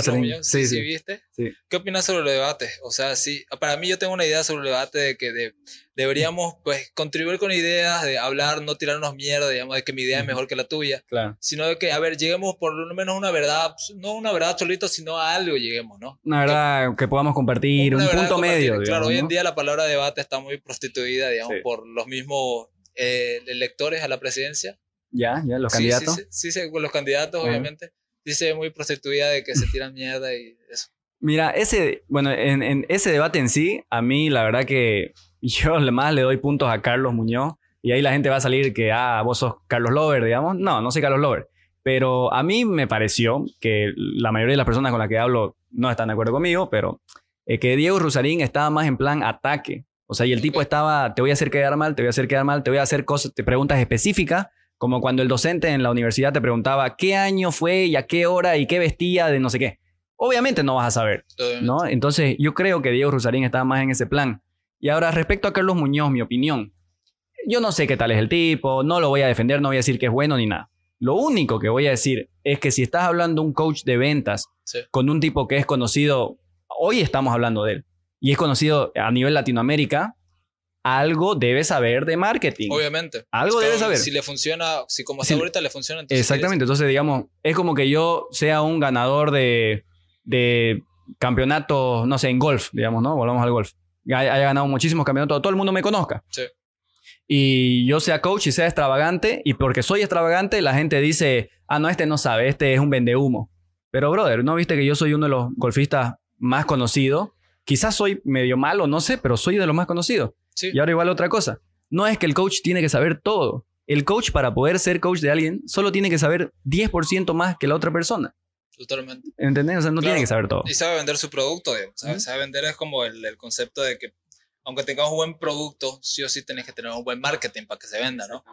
Speaker 3: Sí, sí, ¿viste? ¿Qué opinas sobre el debate? O sea, sí, para mí yo tengo una idea sobre el debate de que deberíamos pues contribuir con ideas, de hablar, no tirarnos mierda, digamos, de que mi idea es mejor que la tuya,
Speaker 2: claro.
Speaker 3: sino de que, a ver, lleguemos por lo menos a una verdad, no una verdad solito, sino a algo lleguemos, ¿no?
Speaker 2: Una verdad que, podamos compartir, un punto medio.
Speaker 3: claro, hoy en día la palabra debate está muy prostituida, digamos, por los mismos eh, electores a la presidencia.
Speaker 2: Ya, ya, los candidatos.
Speaker 3: Sí, sí, con los candidatos, obviamente dice muy prostituida de que se tiran mierda y eso.
Speaker 2: Mira, ese, bueno, en, en, ese debate en sí, a mí la verdad que yo más le doy puntos a Carlos Muñoz y ahí la gente va a salir que, ah, vos sos Carlos Lover, digamos. No, no soy Carlos Lover. Pero a mí me pareció que la mayoría de las personas con las que hablo no están de acuerdo conmigo, pero eh, que Diego Rusarín estaba más en plan ataque. O sea, y el tipo estaba, te voy a hacer quedar mal, te voy a hacer quedar mal, te voy a hacer cosas, te preguntas específicas, como cuando el docente en la universidad te preguntaba qué año fue y a qué hora y qué vestía de no sé qué. Obviamente no vas a saber, ¿no? Entonces yo creo que Diego Rusarín estaba más en ese plan. Y ahora, respecto a Carlos Muñoz, mi opinión. Yo no sé qué tal es el tipo, no lo voy a defender, no voy a decir que es bueno ni nada. Lo único que voy a decir es que si estás hablando de un coach de ventas con un tipo que es conocido, hoy estamos hablando de él, y es conocido a nivel Latinoamérica, algo debe saber de marketing.
Speaker 3: Obviamente.
Speaker 2: Algo debe saber.
Speaker 3: Si le funciona, si como si, ahorita le funciona,
Speaker 2: entonces Exactamente. Entonces, digamos, es como que yo sea un ganador de, de campeonatos, no sé, en golf, digamos, ¿no? Volvamos al golf. Haya ganado muchísimos campeonatos, todo el mundo me conozca.
Speaker 3: Sí
Speaker 2: y yo sea coach y sea extravagante, y porque soy extravagante, la gente dice, ah, no, este no sabe, este es un vendehumo. Pero, brother, ¿no viste que yo soy uno de los golfistas más conocidos? Quizás soy medio malo, no sé, pero soy de los más conocidos. Y ahora igual otra cosa. No es que el coach tiene que saber todo. El coach para poder ser coach de alguien solo tiene que saber 10% más que la otra persona.
Speaker 3: Totalmente.
Speaker 2: ¿Entendés? O sea, no tiene que saber todo.
Speaker 3: Y sabe vender su producto, Sabe vender es como el, el, concepto de que aunque tengas un buen producto, sí o sí tenés que tener un buen marketing para que se venda, ¿no?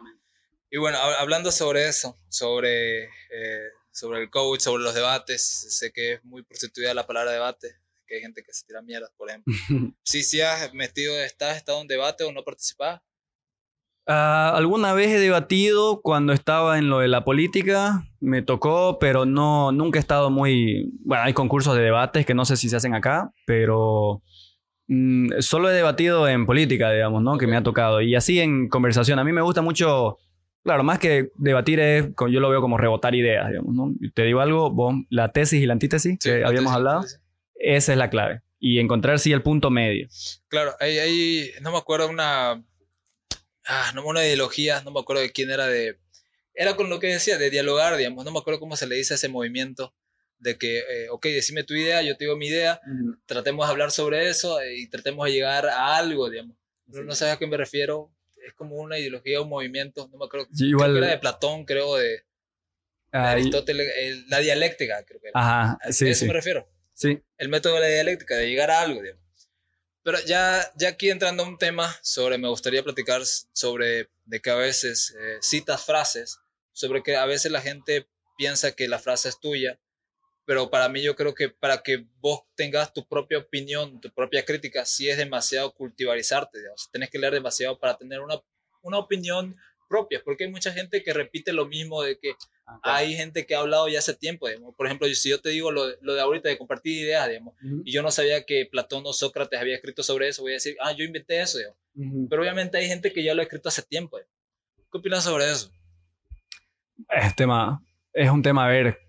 Speaker 3: Y bueno, hablando sobre eso, sobre, eh, sobre el coach, sobre los debates, sé que es muy prostituida la palabra debate, que hay gente que se tira mierda, por ejemplo. sí, sí has metido, estás estado en debate o no participás.
Speaker 2: Ah, alguna vez he debatido cuando estaba en lo de la política, me tocó, pero no, nunca he estado muy... Bueno, hay concursos de debates que no sé si se hacen acá, pero Mm, solo he debatido en política, digamos, ¿no? Que me ha tocado. Y así en conversación. A mí me gusta mucho, claro, más que debatir es, yo lo veo como rebotar ideas, digamos, ¿no? Te digo algo, vos, la tesis y la antítesis que habíamos hablado, esa es la clave. Y encontrar, sí, el punto medio.
Speaker 3: Claro, hay, no me acuerdo una, ah, no una ideología, no me acuerdo de quién era de, era con lo que decía, de dialogar, digamos, no me acuerdo cómo se le dice a ese movimiento de que, eh, ok, decime tu idea, yo te digo mi idea, tratemos de hablar sobre eso eh, y tratemos de llegar a algo, digamos. No, sabes a qué me refiero, es como una ideología, un movimiento, no me acuerdo, igual, creo que era de Platón, creo, de, Aristóteles, la dialéctica, creo que era.
Speaker 2: Ajá, sí,
Speaker 3: a eso me refiero.
Speaker 2: Sí.
Speaker 3: El método de la dialéctica, de llegar a algo, digamos. Pero ya, ya aquí entrando a un tema sobre, me gustaría platicar sobre de que a veces eh, citas frases, sobre que a veces la gente piensa que la frase es tuya pero para mí yo creo que para que vos tengas tu propia opinión, tu propia crítica, sí es demasiado cultivarizarte, digamos. Tienes que leer demasiado para tener una, una opinión propia, porque hay mucha gente que repite lo mismo de que hay gente que ha hablado ya hace tiempo, digamos. Por ejemplo, si yo te digo lo, lo de ahorita de compartir ideas, digamos, y yo no sabía que Platón o Sócrates había escrito sobre eso, voy a decir, ah, yo inventé eso, digamos. Pero obviamente hay gente que ya lo ha escrito hace tiempo. ¿Qué opinas sobre eso?
Speaker 2: Es, tema, es un tema, a ver,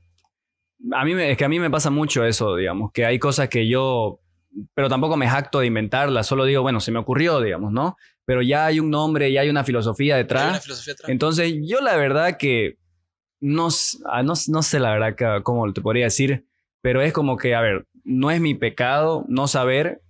Speaker 2: a mí es que a mí me pasa mucho eso, digamos, que hay cosas que yo, pero tampoco me jacto de inventarlas, solo digo, bueno, se me ocurrió, digamos, ¿no? Pero ya hay un nombre, ya hay una filosofía detrás. Entonces, yo la verdad que no, ah, no, no sé la verdad cómo te podría decir, pero es como que, a ver, no es mi pecado no saber.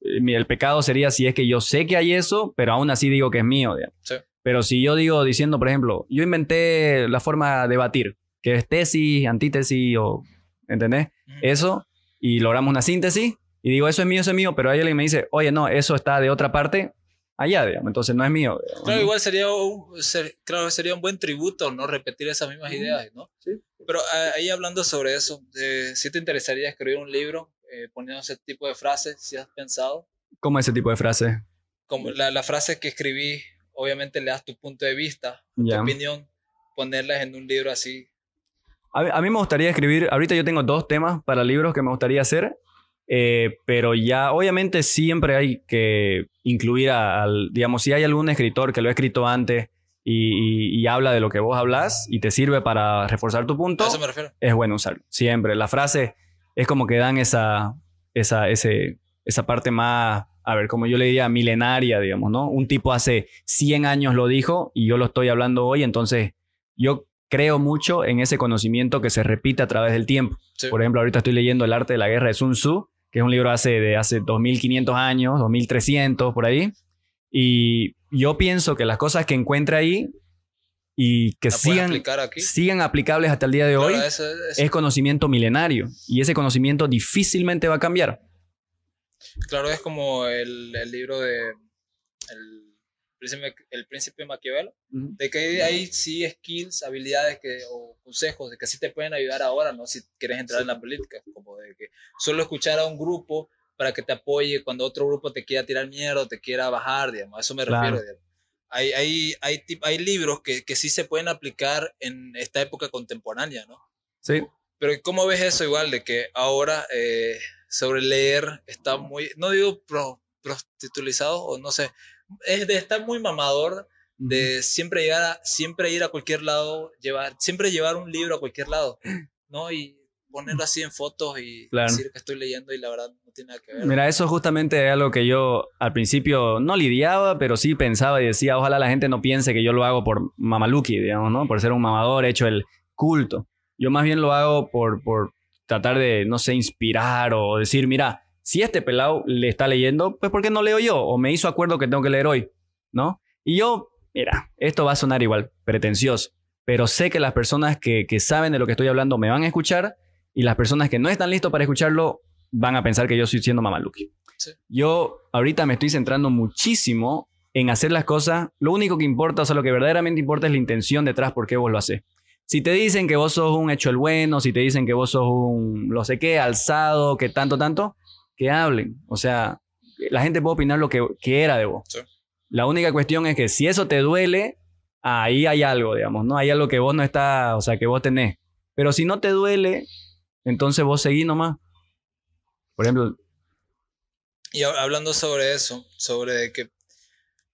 Speaker 2: Eh, el pecado sería si es que yo sé que hay eso, pero aún así digo que es mío. Digamos. Pero si yo digo diciendo, por ejemplo, yo inventé la forma de batir, que es tesis, antítesis o, ¿entendés? Eso, y logramos una síntesis, y digo, eso es mío, eso es mío, pero hay alguien me dice, oye, no, eso está de otra parte, allá, digamos, entonces no es mío.
Speaker 3: claro, igual sería un, claro, sería un buen tributo no repetir esas mismas ideas, ¿no?
Speaker 2: Sí.
Speaker 3: Pero ah, ahí hablando sobre eso, eh, ¿sí te interesaría escribir un libro eh, poniendo ese tipo de frases, si has pensado?
Speaker 2: ¿Cómo ese tipo de frases?
Speaker 3: Como la, la frase que escribí, obviamente le das tu punto de vista, tu opinión, ponerlas en un libro así
Speaker 2: a, mí me gustaría escribir, ahorita yo tengo dos temas para libros que me gustaría hacer, eh, pero ya obviamente siempre hay que incluir al, digamos, si hay algún escritor que lo ha escrito antes y, habla de lo que vos hablas y te sirve para reforzar tu punto, es bueno usarlo, siempre. La frase es como que dan esa, esa, ese, esa parte más, a ver, como yo le diría, milenaria, digamos, ¿no? Un tipo hace 100 años lo dijo y yo lo estoy hablando hoy, entonces yo creo mucho en ese conocimiento que se repite a través del tiempo. Por ejemplo, ahorita estoy leyendo El arte de la guerra de Sun Tzu, que es un libro hace, de hace 2500 años, 2300 por ahí. Y yo pienso que las cosas que encuentra ahí y que
Speaker 3: ¿La puedes
Speaker 2: sigan, aplicables hasta el día de
Speaker 3: Claro,
Speaker 2: hoy,
Speaker 3: eso- eso-
Speaker 2: es conocimiento milenario y ese conocimiento difícilmente va a cambiar.
Speaker 3: Claro, es como el, el libro de el príncipe, el príncipe Maquiavelo, de que hay, sí skills, habilidades que, o consejos de que sí te pueden ayudar ahora, ¿no? Si quieres entrar en la política, como de que solo escuchar a un grupo para que te apoye cuando otro grupo te quiera tirar mierda o te quiera bajar, digamos, a eso me
Speaker 2: Claro.
Speaker 3: refiero. digamos. Hay, hay, hay, hay libros que, que sí se pueden aplicar en esta época contemporánea, ¿no?
Speaker 2: Sí.
Speaker 3: Pero ¿cómo ves eso igual de que ahora eh, sobre leer está muy, no digo pro- prostitulizado o no sé, es de estar muy mamador de siempre llegar a, siempre ir a cualquier lado, llevar, siempre llevar un libro a cualquier lado, ¿no? Y ponerlo así en fotos y
Speaker 2: Claro.
Speaker 3: decir que estoy leyendo y la verdad no tiene nada que ver.
Speaker 2: Mira, eso justamente es algo que yo al principio no lidiaba, pero sí pensaba y decía, ojalá la gente no piense que yo lo hago por mamaluki, digamos, ¿no? Por ser un mamador, hecho el culto. Yo más bien lo hago por, por tratar de, no sé, inspirar o decir, mira, si este pelado le está leyendo, pues ¿por qué no leo yo? O me hizo acuerdo que tengo que leer hoy, ¿no? Y yo, mira, esto va a sonar igual, pretencioso, pero sé que las personas que, que saben de lo que estoy hablando me van a escuchar y las personas que no están listos para escucharlo van a pensar que yo estoy siendo mamaluki.
Speaker 3: Sí.
Speaker 2: Yo ahorita me estoy centrando muchísimo en hacer las cosas. Lo único que importa, o sea, lo que verdaderamente importa es la intención detrás por qué vos lo haces. Si te dicen que vos sos un hecho el bueno, si te dicen que vos sos un no sé qué, alzado, que tanto, tanto, que hablen. O sea, la gente puede opinar lo que, que era de vos.
Speaker 3: Sí.
Speaker 2: La única cuestión es que si eso te duele, ahí hay algo, digamos, ¿no? Hay algo que vos no está, o sea, que vos tenés. Pero si no te duele, entonces vos seguís nomás. Por ejemplo,
Speaker 3: Y hab- hablando sobre eso, sobre que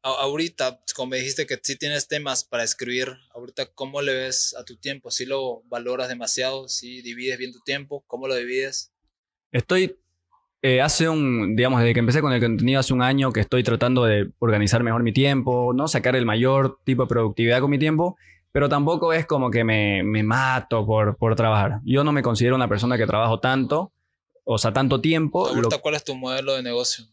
Speaker 3: ahorita, como me dijiste que sí tienes temas para escribir, ahorita, ¿cómo le ves a tu tiempo? ¿Si lo valoras demasiado? ¿Si divides bien tu tiempo? ¿Cómo lo divides?
Speaker 2: Estoy, eh, hace un, digamos, desde que empecé con el contenido hace un año que estoy tratando de organizar mejor mi tiempo, ¿no? Sacar el mayor tipo de productividad con mi tiempo, pero tampoco es como que me, me mato por, por trabajar. Yo no me considero una persona que trabajo tanto, o sea, tanto tiempo. lo-
Speaker 3: ¿cuál es tu modelo de negocio?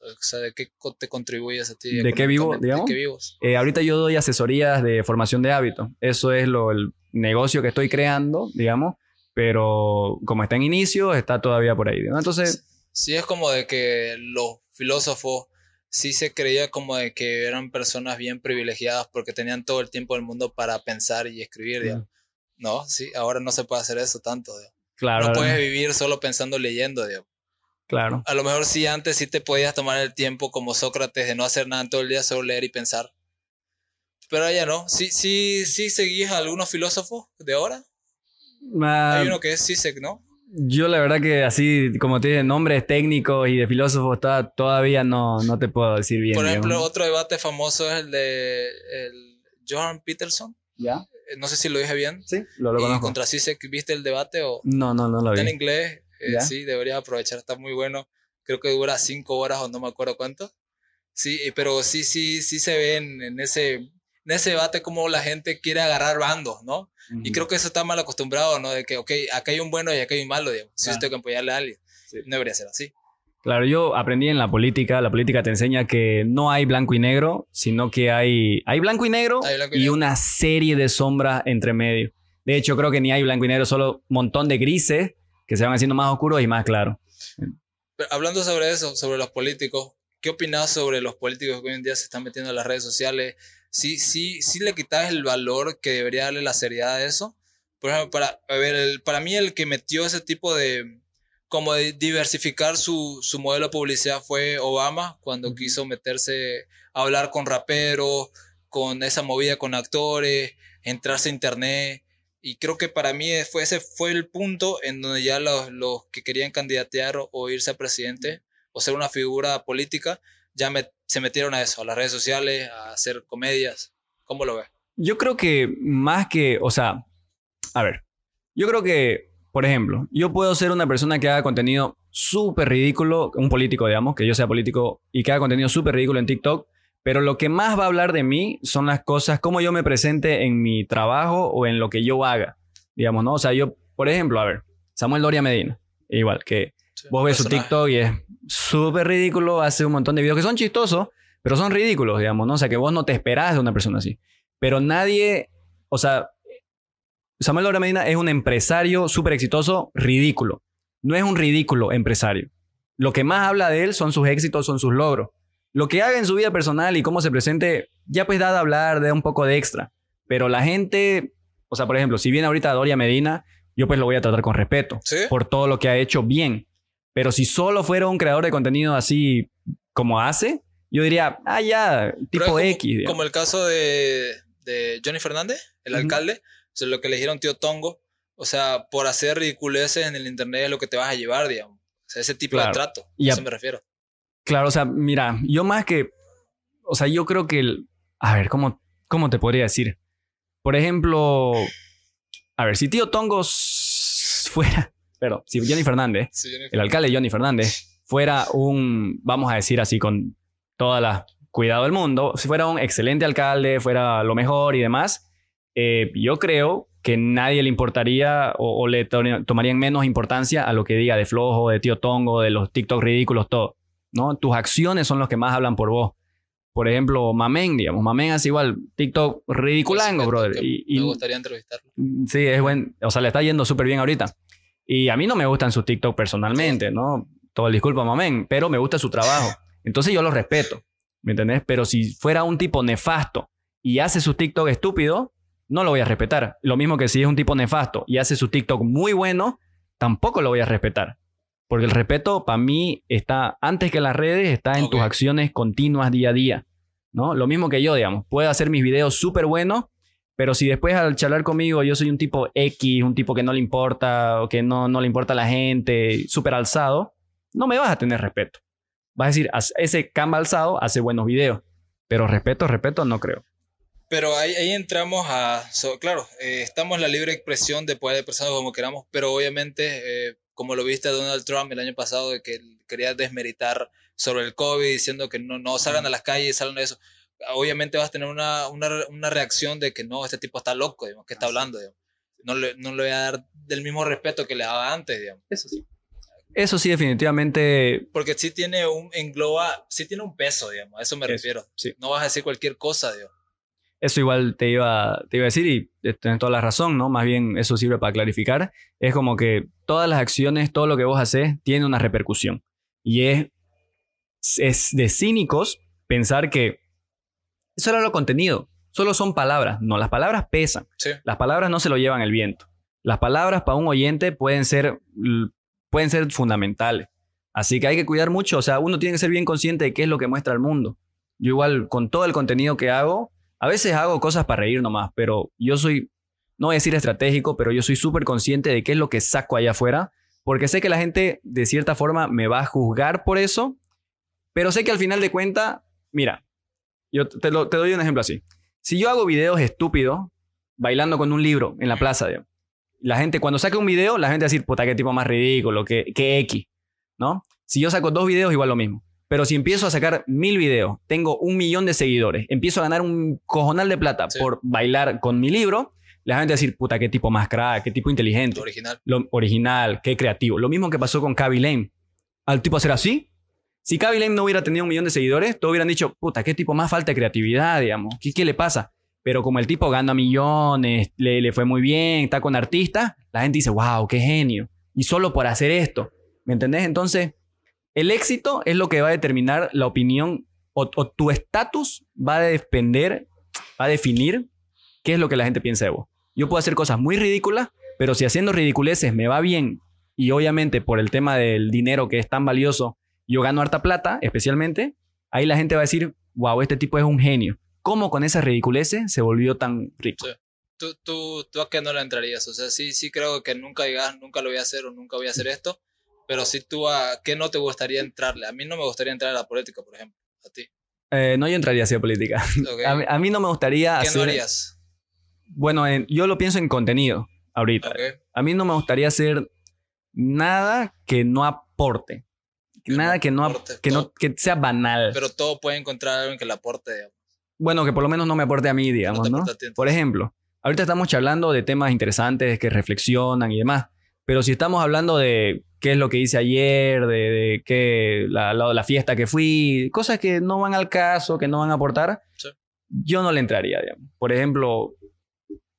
Speaker 3: O sea, ¿de qué te contribuyes a ti?
Speaker 2: ¿De qué vivo, digamos?
Speaker 3: ¿De qué vivos?
Speaker 2: eh, ahorita yo doy asesorías de formación de hábitos. Eso es lo, el negocio que estoy creando, digamos, pero como está en inicio, está todavía por ahí. ¿no? Entonces,
Speaker 3: Sí, es como de que los filósofos sí se creía como de que eran personas bien privilegiadas porque tenían todo el tiempo del mundo para pensar y escribir, digamos. No, sí, ahora no se puede hacer eso tanto, digamos.
Speaker 2: claro,
Speaker 3: No puedes vivir solo pensando leyendo, digamos.
Speaker 2: claro.
Speaker 3: A lo mejor sí antes sí te podías tomar el tiempo como Sócrates de no hacer nada en todo el día, solo leer y pensar. Pero ya no. Sí, sí, sí seguís a algunos filósofos de ahora.
Speaker 2: Ah,
Speaker 3: Hay uno que es Sisek, ¿no?
Speaker 2: Yo la verdad que así, como te dije, nombres técnicos y de filósofos ta- todavía no, no te puedo decir bien.
Speaker 3: Por ejemplo,
Speaker 2: digamos.
Speaker 3: otro debate famoso es el de el Johan Peterson.
Speaker 2: ¿Ya?
Speaker 3: Eh, No sé si lo dije bien.
Speaker 2: Sí, lo, lo
Speaker 3: y
Speaker 2: conozco.
Speaker 3: contra Sisek, ¿viste el debate? O
Speaker 2: No, no, no lo
Speaker 3: está en
Speaker 2: vi.
Speaker 3: inglés. Eh, sí, deberías aprovechar, está muy bueno. Creo que dura cinco horas o no me acuerdo cuánto. Sí, pero sí, sí, sí se ve en, en ese, en ese debate como la gente quiere agarrar bandos, ¿no? Y creo que eso está mal acostumbrado, ¿no? De que, ok, acá hay un bueno y acá hay un malo, digamos. Si
Speaker 2: Claro.
Speaker 3: yo tengo que apoyarle a alguien,
Speaker 2: Sí.
Speaker 3: no debería ser así.
Speaker 2: Claro, yo aprendí en la política, la política te enseña que no hay blanco y negro, sino que hay, hay blanco y negro
Speaker 3: Hay blanco y
Speaker 2: y
Speaker 3: negro.
Speaker 2: una serie de sombras entre medio. De hecho, creo que ni hay blanco y negro, solo un montón de grises que se van haciendo más oscuros y más claros.
Speaker 3: Pero hablando sobre eso, sobre los políticos, ¿qué opinas sobre los políticos que hoy en día se están metiendo en las redes sociales? ¿Sí, sí, sí le quitas el valor que debería darle la seriedad a eso? Por ejemplo, para, a ver, el- para mí el que metió ese tipo de, como de diversificar su, su modelo de publicidad fue Obama, cuando quiso meterse a hablar con raperos, con esa movida con actores, entrarse a internet. Y creo que para mí fue, ese fue el punto en donde ya los, los que querían candidatear o, o irse a presidente o ser una figura política, ya me- se metieron a eso, a las redes sociales, a hacer comedias. ¿Cómo lo ves?
Speaker 2: Yo creo que más que, o sea, a ver, yo creo que, por ejemplo, yo puedo ser una persona que haga contenido súper ridículo, un político, digamos, que yo sea político y que haga contenido súper ridículo en TikTok, pero lo que más va a hablar de mí son las cosas, cómo yo me presente en mi trabajo o en lo que yo haga, digamos, ¿no? O sea, yo, por ejemplo, a ver, Samuel Doria Medina, igual, que
Speaker 3: Sí,
Speaker 2: Vos ves su
Speaker 3: personaje.
Speaker 2: TikTok y es súper ridículo, hace un montón de videos que son chistosos, pero son ridículos, digamos, ¿no? O sea, que vos no te esperás de una persona así. Pero nadie o sea, Samuel Lora Medina es un empresario súper exitoso, ridículo. No es un ridículo empresario. Lo que más habla de él son sus éxitos, son sus logros. Lo que haga en su vida personal y cómo se presente, ya pues da de hablar, da un poco de extra. Pero la gente, o sea, por ejemplo, si viene ahorita Doria Medina, yo pues lo voy a tratar con respeto.
Speaker 3: ¿Sí?
Speaker 2: Por todo lo que ha hecho bien. Pero si solo fuera un creador de contenido así como hace, yo diría, ah, ya, tipo
Speaker 3: como,
Speaker 2: X. digamos.
Speaker 3: Como el caso de, de Johnny Fernández, el alcalde, o sea, lo que le dijeron tío Tongo. O sea, por hacer ridiculeces en el internet es lo que te vas a llevar, digamos. O sea, ese tipo
Speaker 2: Claro.
Speaker 3: de trato.
Speaker 2: Y
Speaker 3: a eso me refiero.
Speaker 2: Claro, o sea, mira, yo más que, o sea, yo creo que, el, a ver, ¿cómo, ¿cómo te podría decir? Por ejemplo, a ver, si tío Tongos fuera, pero si Johnny Fernández,
Speaker 3: Sí, Johnny
Speaker 2: el alcalde Johnny Fernández, fuera un, vamos a decir así, con toda la cuidado del mundo, si fuera un excelente alcalde, fuera lo mejor y demás, eh, yo creo que nadie le importaría o, o le to- tomarían menos importancia a lo que diga de Flojo, de Tío Tongo, de los TikTok ridículos, todo. ¿no? Tus acciones son los que más hablan por vos. Por ejemplo, Mamen, digamos. Mamen hace igual TikTok ridiculango, brother. Y, y-
Speaker 3: Me gustaría entrevistarlo.
Speaker 2: Sí, es buen. O sea, le está yendo súper bien ahorita. Y a mí no me gustan sus TikTok personalmente, ¿no? Todo el disculpa, mamén, pero me gusta su trabajo. Entonces yo lo respeto, ¿me entendés? Pero si fuera un tipo nefasto y hace su TikTok estúpido, no lo voy a respetar. Lo mismo que si es un tipo nefasto y hace su TikTok muy bueno, tampoco lo voy a respetar. Porque el respeto para mí está, antes que las redes, está en tus acciones continuas día a día. ¿no? Lo mismo que yo, digamos. Puedo hacer mis videos súper buenos, pero si después al charlar conmigo yo soy un tipo X, un tipo que no le importa o que no, no le importa a la gente, súper alzado, no me vas a tener respeto. Vas a decir, "Haz- ese camba alzado hace buenos videos, pero respeto, respeto, no creo.
Speaker 3: Pero ahí, entramos a, claro, eh, estamos en la libre expresión de poder expresarnos como queramos, pero obviamente, eh, como lo viste Donald Trump el año pasado, de que quería desmeritar sobre el COVID, diciendo que no, no salgan a las calles, salgan de eso, obviamente vas a tener una, una, una reacción de que no, este tipo está loco, digamos, ¿qué está hablando? digamos? No, le, no le voy a dar del mismo respeto que le daba antes, digamos.
Speaker 2: Eso sí. Eso sí, definitivamente.
Speaker 3: Porque sí tiene un, engloba, sí tiene un peso, digamos, a eso me
Speaker 2: Eso,
Speaker 3: refiero.
Speaker 2: sí.
Speaker 3: No vas a decir cualquier cosa, digamos.
Speaker 2: Eso igual te iba, te iba a decir y eh, tienes toda la razón, ¿no? Más bien eso sirve para clarificar. Es como que todas las acciones, todo lo que vos haces, tiene una repercusión. Y es, es de cínicos pensar que eso era lo contenido. Solo son palabras. No, las palabras pesan.
Speaker 3: Sí.
Speaker 2: Las palabras no se lo llevan el viento. Las palabras para un oyente pueden ser, pueden ser fundamentales. Así que hay que cuidar mucho. O sea, uno tiene que ser bien consciente de qué es lo que muestra al mundo. Yo igual, con todo el contenido que hago, a veces hago cosas para reír nomás, pero yo soy, no voy a decir estratégico, pero yo soy súper consciente de qué es lo que saco allá afuera, porque sé que la gente de cierta forma me va a juzgar por eso, pero sé que al final de cuentas, mira, yo te, lo- te doy un ejemplo así. Si yo hago videos estúpidos, bailando con un libro en la plaza, digamos, la gente, cuando saque un video, la gente va a decir, puta, qué tipo más ridículo, que, que X, ¿no? Si yo saco dos videos, igual lo mismo. Pero si empiezo a sacar mil videos, tengo un millón de seguidores, empiezo a ganar un cojonal de plata
Speaker 3: Sí.
Speaker 2: por bailar con mi libro, la gente va a decir, puta, qué tipo más crack, qué tipo inteligente,
Speaker 3: Original.
Speaker 2: lo original, qué creativo. Lo mismo que pasó con Kaby Lane. Al tipo hacer así. Si Kaby no hubiera tenido un millón de seguidores, todos hubieran dicho, puta, qué tipo más falta de creatividad, digamos. ¿Qué, qué le pasa? Pero como el tipo gana millones, le, le fue muy bien, está con artistas, la gente dice, wow, qué genio. Y solo por hacer esto. ¿Me entendés? Entonces, el éxito es lo que va a determinar la opinión o, o tu estatus va a depender, va a definir qué es lo que la gente piensa de vos. Yo puedo hacer cosas muy ridículas, pero si haciendo ridiculeces me va bien y obviamente por el tema del dinero que es tan valioso, yo gano harta plata, especialmente, ahí la gente va a decir, wow, este tipo es un genio. ¿Cómo con esas ridiculeces se volvió tan rico?
Speaker 3: Sí. ¿Tú, tú, ¿Tú a qué no le entrarías? O sea, sí, sí creo que nunca digas, nunca lo voy a hacer o nunca voy a hacer esto, pero sí tú a qué no te gustaría entrarle. A mí no me gustaría entrar a la política, por ejemplo. A ti.
Speaker 2: Eh, no, yo entraría hacia política. A, mí- a mí no me gustaría
Speaker 3: ¿Qué
Speaker 2: hacer...
Speaker 3: no harías?
Speaker 2: Bueno, en- yo lo pienso en contenido ahorita. A mí no me gustaría hacer nada que no aporte. Nada
Speaker 3: no
Speaker 2: que no, ap-
Speaker 3: aporte,
Speaker 2: que no que sea banal.
Speaker 3: Pero todo puede encontrar algo que le aporte. digamos.
Speaker 2: bueno, que por lo menos no me aporte a mí, digamos, ¿no?
Speaker 3: aporte entonces.
Speaker 2: Por ejemplo, ahorita estamos charlando de temas interesantes que reflexionan y demás. Pero si estamos hablando de qué es lo que hice ayer, de, de qué, la, la, la fiesta que fui, cosas que no van al caso, que no van a aportar,
Speaker 3: Sí.
Speaker 2: yo no le entraría, digamos. Por ejemplo,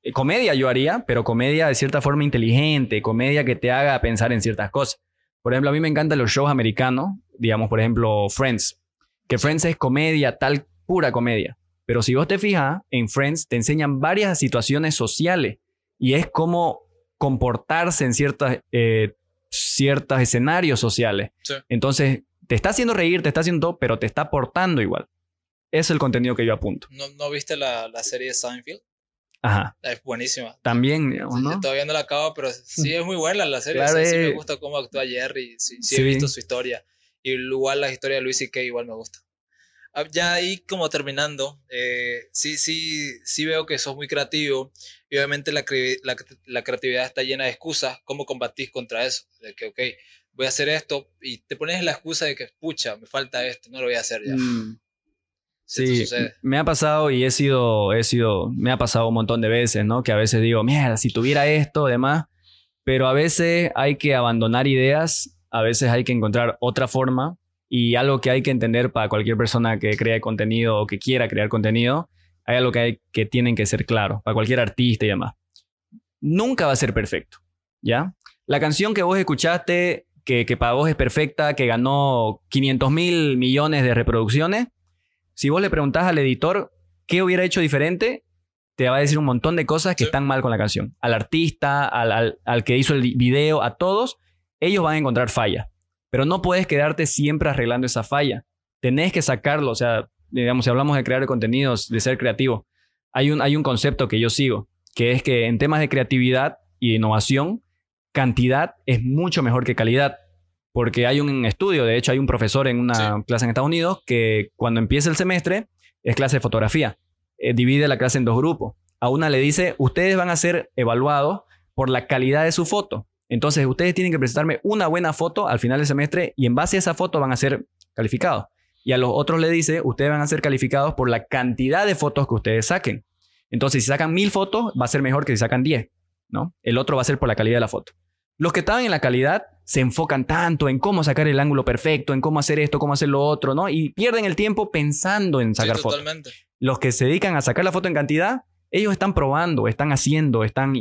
Speaker 2: Eh, Comedia yo haría, pero comedia de cierta forma inteligente, comedia que te haga pensar en ciertas cosas. Por ejemplo, a mí me encantan los shows americanos, digamos, por ejemplo, Friends, que Friends es comedia, tal pura comedia. Pero si vos te fijas, en Friends te enseñan varias situaciones sociales y es como comportarse en ciertas, eh, ciertos escenarios sociales.
Speaker 3: Sí.
Speaker 2: Entonces, te está haciendo reír, te está haciendo todo, pero te está aportando igual. Es el contenido que yo apunto.
Speaker 3: ¿No, no viste la, la serie de Seinfeld?
Speaker 2: Ajá.
Speaker 3: Es buenísima.
Speaker 2: También, digamos,
Speaker 3: Sí,
Speaker 2: ¿no?
Speaker 3: yo todavía no la acabo, pero sí es muy buena la serie.
Speaker 2: Claro,
Speaker 3: sí, sí
Speaker 2: eh.
Speaker 3: me gusta cómo actúa Jerry. Sí, sí,
Speaker 2: Sí.
Speaker 3: he visto su historia. Y igual la historia de Luis y Kay igual me gusta. Ah, Ya ahí como terminando, eh, sí, sí, sí veo que sos muy creativo. Y obviamente la, la, la creatividad está llena de excusas. ¿Cómo combatís contra eso? De que, ok, voy a hacer esto y te pones la excusa de que, pucha, me falta esto, no lo voy a hacer ya.
Speaker 2: Mm. Sí, me ha pasado y he sido, he sido, me ha pasado un montón de veces, ¿no? Que a veces digo, mierda, si tuviera esto, demás, pero a veces hay que abandonar ideas, a veces hay que encontrar otra forma y algo que hay que entender para cualquier persona que crea contenido o que quiera crear contenido, hay algo que, hay, que tienen que ser claro, para cualquier artista y demás. Nunca va a ser perfecto, ¿ya? La canción que vos escuchaste, que, que para vos es perfecta, que ganó 500 mil millones de reproducciones, si vos le preguntás al editor qué hubiera hecho diferente, te va a decir un montón de cosas que
Speaker 3: Sí.
Speaker 2: están mal con la canción. Al artista, al, al- al que hizo el video, a todos, ellos van a encontrar fallas. Pero no puedes quedarte siempre arreglando esa falla. Tenés que sacarlo. O sea, digamos, si hablamos de crear contenidos, de ser creativo, hay un, hay un concepto que yo sigo, que es que en temas de creatividad y innovación, cantidad es mucho mejor que calidad. Porque hay un estudio, de hecho hay un profesor en una
Speaker 3: Sí.
Speaker 2: clase en Estados Unidos que cuando empieza el semestre es clase de fotografía. Eh, divide la clase en dos grupos. A una le dice, ustedes van a ser evaluados por la calidad de su foto. Entonces ustedes tienen que presentarme una buena foto al final del semestre y en base a esa foto van a ser calificados. Y a los otros le dice, ustedes van a ser calificados por la cantidad de fotos que ustedes saquen. Entonces si sacan mil fotos va a ser mejor que si sacan 10, ¿no? El otro va a ser por la calidad de la foto. Los que estaban en la calidad se enfocan tanto en cómo sacar el ángulo perfecto, en cómo hacer esto, cómo hacer lo otro, ¿no? Y pierden el tiempo pensando en
Speaker 3: Sí,
Speaker 2: sacar fotos.
Speaker 3: totalmente.
Speaker 2: Los que se dedican a sacar la foto en cantidad, ellos están probando, están haciendo, están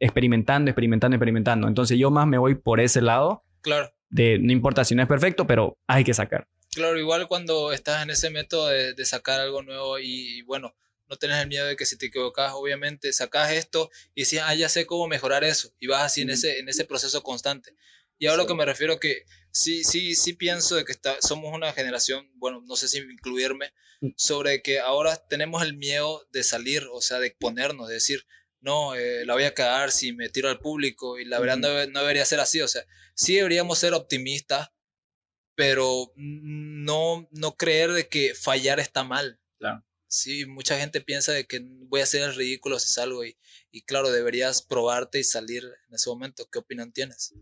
Speaker 2: experimentando, experimentando, experimentando. Entonces yo más me voy por ese lado
Speaker 3: Claro.
Speaker 2: de no importa si no es perfecto, pero hay que sacar.
Speaker 3: Claro, igual cuando estás en ese método de, de sacar algo nuevo y, y, bueno, no tenés el miedo de que si te equivocas, obviamente sacas esto y dices, ah, ya sé cómo mejorar eso. Y vas así en, ese, en ese proceso constante. Y ahora lo
Speaker 2: Sí.
Speaker 3: que me refiero que sí, sí, sí pienso de que está, somos una generación, bueno, no sé si incluirme,
Speaker 2: Mm.
Speaker 3: sobre que ahora tenemos el miedo de salir, o sea, de exponernos, de decir, no, eh, la voy a cagar si me tiro al público y la verdad no, no debería ser así, o sea, sí deberíamos ser optimistas, pero no, no creer de que fallar está mal.
Speaker 2: Claro.
Speaker 3: Sí, mucha gente piensa de que voy a hacer el ridículo si salgo y, y claro, deberías probarte y salir en ese momento. ¿Qué opinión tienes?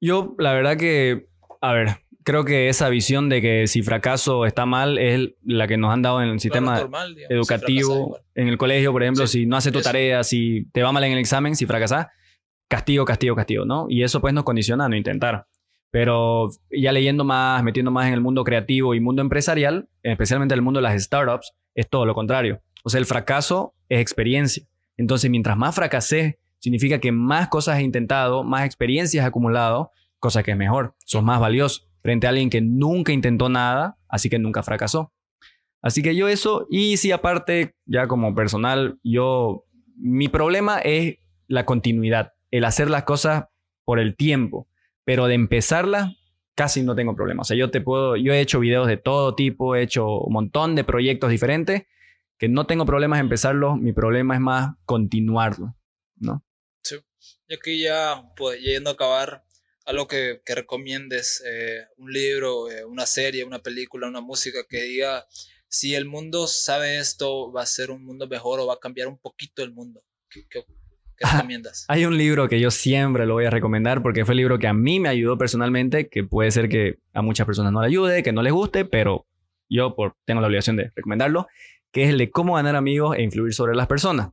Speaker 2: Yo, la verdad que, a ver, creo que esa visión de que si fracaso está mal es la que nos han dado en el sistema
Speaker 3: Claro, normal, digamos, si fracasas
Speaker 2: educativo, en el colegio, por ejemplo,
Speaker 3: Sí,
Speaker 2: si no haces tu
Speaker 3: eso.
Speaker 2: tarea, si te va mal en el examen, si fracasas, castigo, castigo, castigo, ¿no? Y eso pues nos condiciona a no intentar. Pero ya leyendo más, metiendo más en el mundo creativo y mundo empresarial, especialmente el mundo de las startups, es todo lo contrario. O sea, el fracaso es experiencia. Entonces, mientras más fracasé, significa que más cosas he intentado, más experiencias he acumulado, cosa que es mejor, sos más valioso frente a alguien que nunca intentó nada, así que nunca fracasó. Así que yo eso, y sí, aparte, ya como personal, yo, mi problema es la continuidad, el hacer las cosas por el tiempo, pero de empezarlas casi no tengo problema. O sea, yo te puedo, yo he hecho videos de todo tipo, he hecho un montón de proyectos diferentes, que no tengo problemas en empezarlos, mi problema es más continuarlo, ¿no?
Speaker 3: Y aquí ya, pues, yendo a acabar, algo que, que recomiendes, eh, un libro, eh, una serie, una película, una música que diga, si el mundo sabe esto, va a ser un mundo mejor o va a cambiar un poquito el mundo. ¿Qué, qué- qué
Speaker 2: Ah,
Speaker 3: recomiendas?
Speaker 2: Hay un libro que yo siempre lo voy a recomendar porque fue el libro que a mí me ayudó personalmente, que puede ser que a muchas personas no le ayude, que no les guste, pero yo por, tengo la obligación de recomendarlo, que es el de cómo ganar amigos e influir sobre las personas.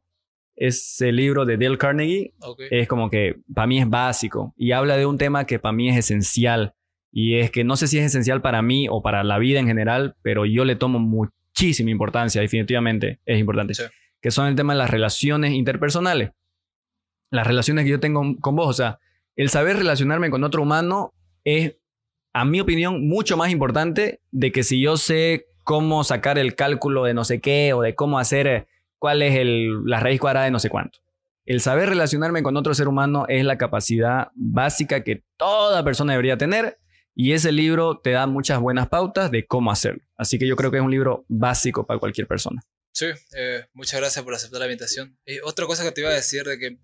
Speaker 2: Ese libro de Dale Carnegie es como que para mí es básico y habla de un tema que para mí es esencial y es que no sé si es esencial para mí o para la vida en general, pero yo le tomo muchísima importancia, definitivamente es importante,
Speaker 3: Sí.
Speaker 2: que son el tema de las relaciones interpersonales. Las relaciones que yo tengo con vos, o sea, el saber relacionarme con otro humano es, a mi opinión, mucho más importante de que si yo sé cómo sacar el cálculo de no sé qué o de cómo hacer eh, cuál es el, la raíz cuadrada de no sé cuánto. El saber relacionarme con otro ser humano es la capacidad básica que toda persona debería tener y ese libro te da muchas buenas pautas de cómo hacerlo. Así que yo creo que es un libro básico para cualquier persona.
Speaker 3: Sí, eh, muchas gracias por aceptar la invitación. Y otra cosa que te iba a decir de que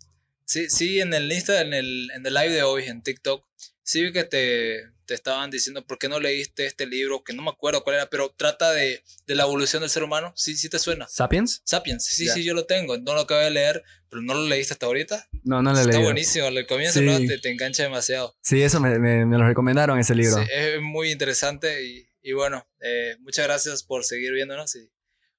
Speaker 3: sí, sí, en el Insta, en el, en el live de hoy, en TikTok, sí vi que te, te estaban diciendo por qué no leíste este libro, que no me acuerdo cuál era, pero trata de, de la evolución del ser humano. Sí, sí te suena.
Speaker 2: ¿Sapiens?
Speaker 3: Sapiens, sí, sí, yo lo tengo. No lo acabé de leer, pero no lo leíste hasta ahorita.
Speaker 2: No, no lo leí.
Speaker 3: Está buenísimo, el comienzo
Speaker 2: Sí.
Speaker 3: ¿no? te, te engancha demasiado.
Speaker 2: Sí, eso me, me- me lo recomendaron ese libro.
Speaker 3: Sí, es muy interesante y, y bueno, eh, muchas gracias por seguir viéndonos. Y,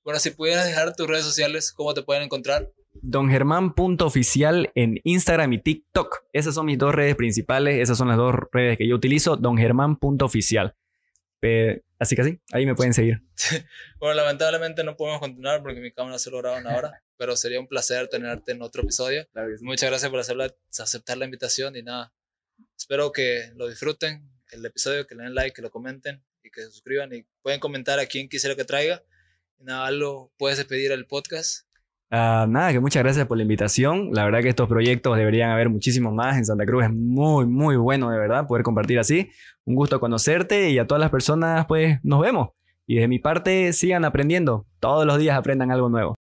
Speaker 3: bueno, si pudieras dejar tus redes sociales, ¿cómo te pueden encontrar?
Speaker 2: dongermán.oficial en Instagram y TikTok. Esas son mis dos redes principales. Esas son las dos redes que yo utilizo. dongermán.oficial. Eh, así que sí, ahí me pueden seguir.
Speaker 3: Bueno, lamentablemente no podemos continuar porque mi cámara solo graba una hora, pero sería un placer tenerte en otro episodio. Muchas gracias por hacer la- aceptar la invitación y nada, espero que lo disfruten, el episodio, que le den like, que lo comenten y que se suscriban y pueden comentar a quien quisiera que traiga. Y nada, algo, puedes despedir el podcast.
Speaker 2: Ah, nada, que muchas gracias por la invitación. La verdad que estos proyectos deberían haber muchísimos más en Santa Cruz. Es muy, muy bueno, de verdad, poder compartir así. Un gusto conocerte y a todas las personas, pues nos vemos. Y de mi parte, sigan aprendiendo. Todos los días aprendan algo nuevo.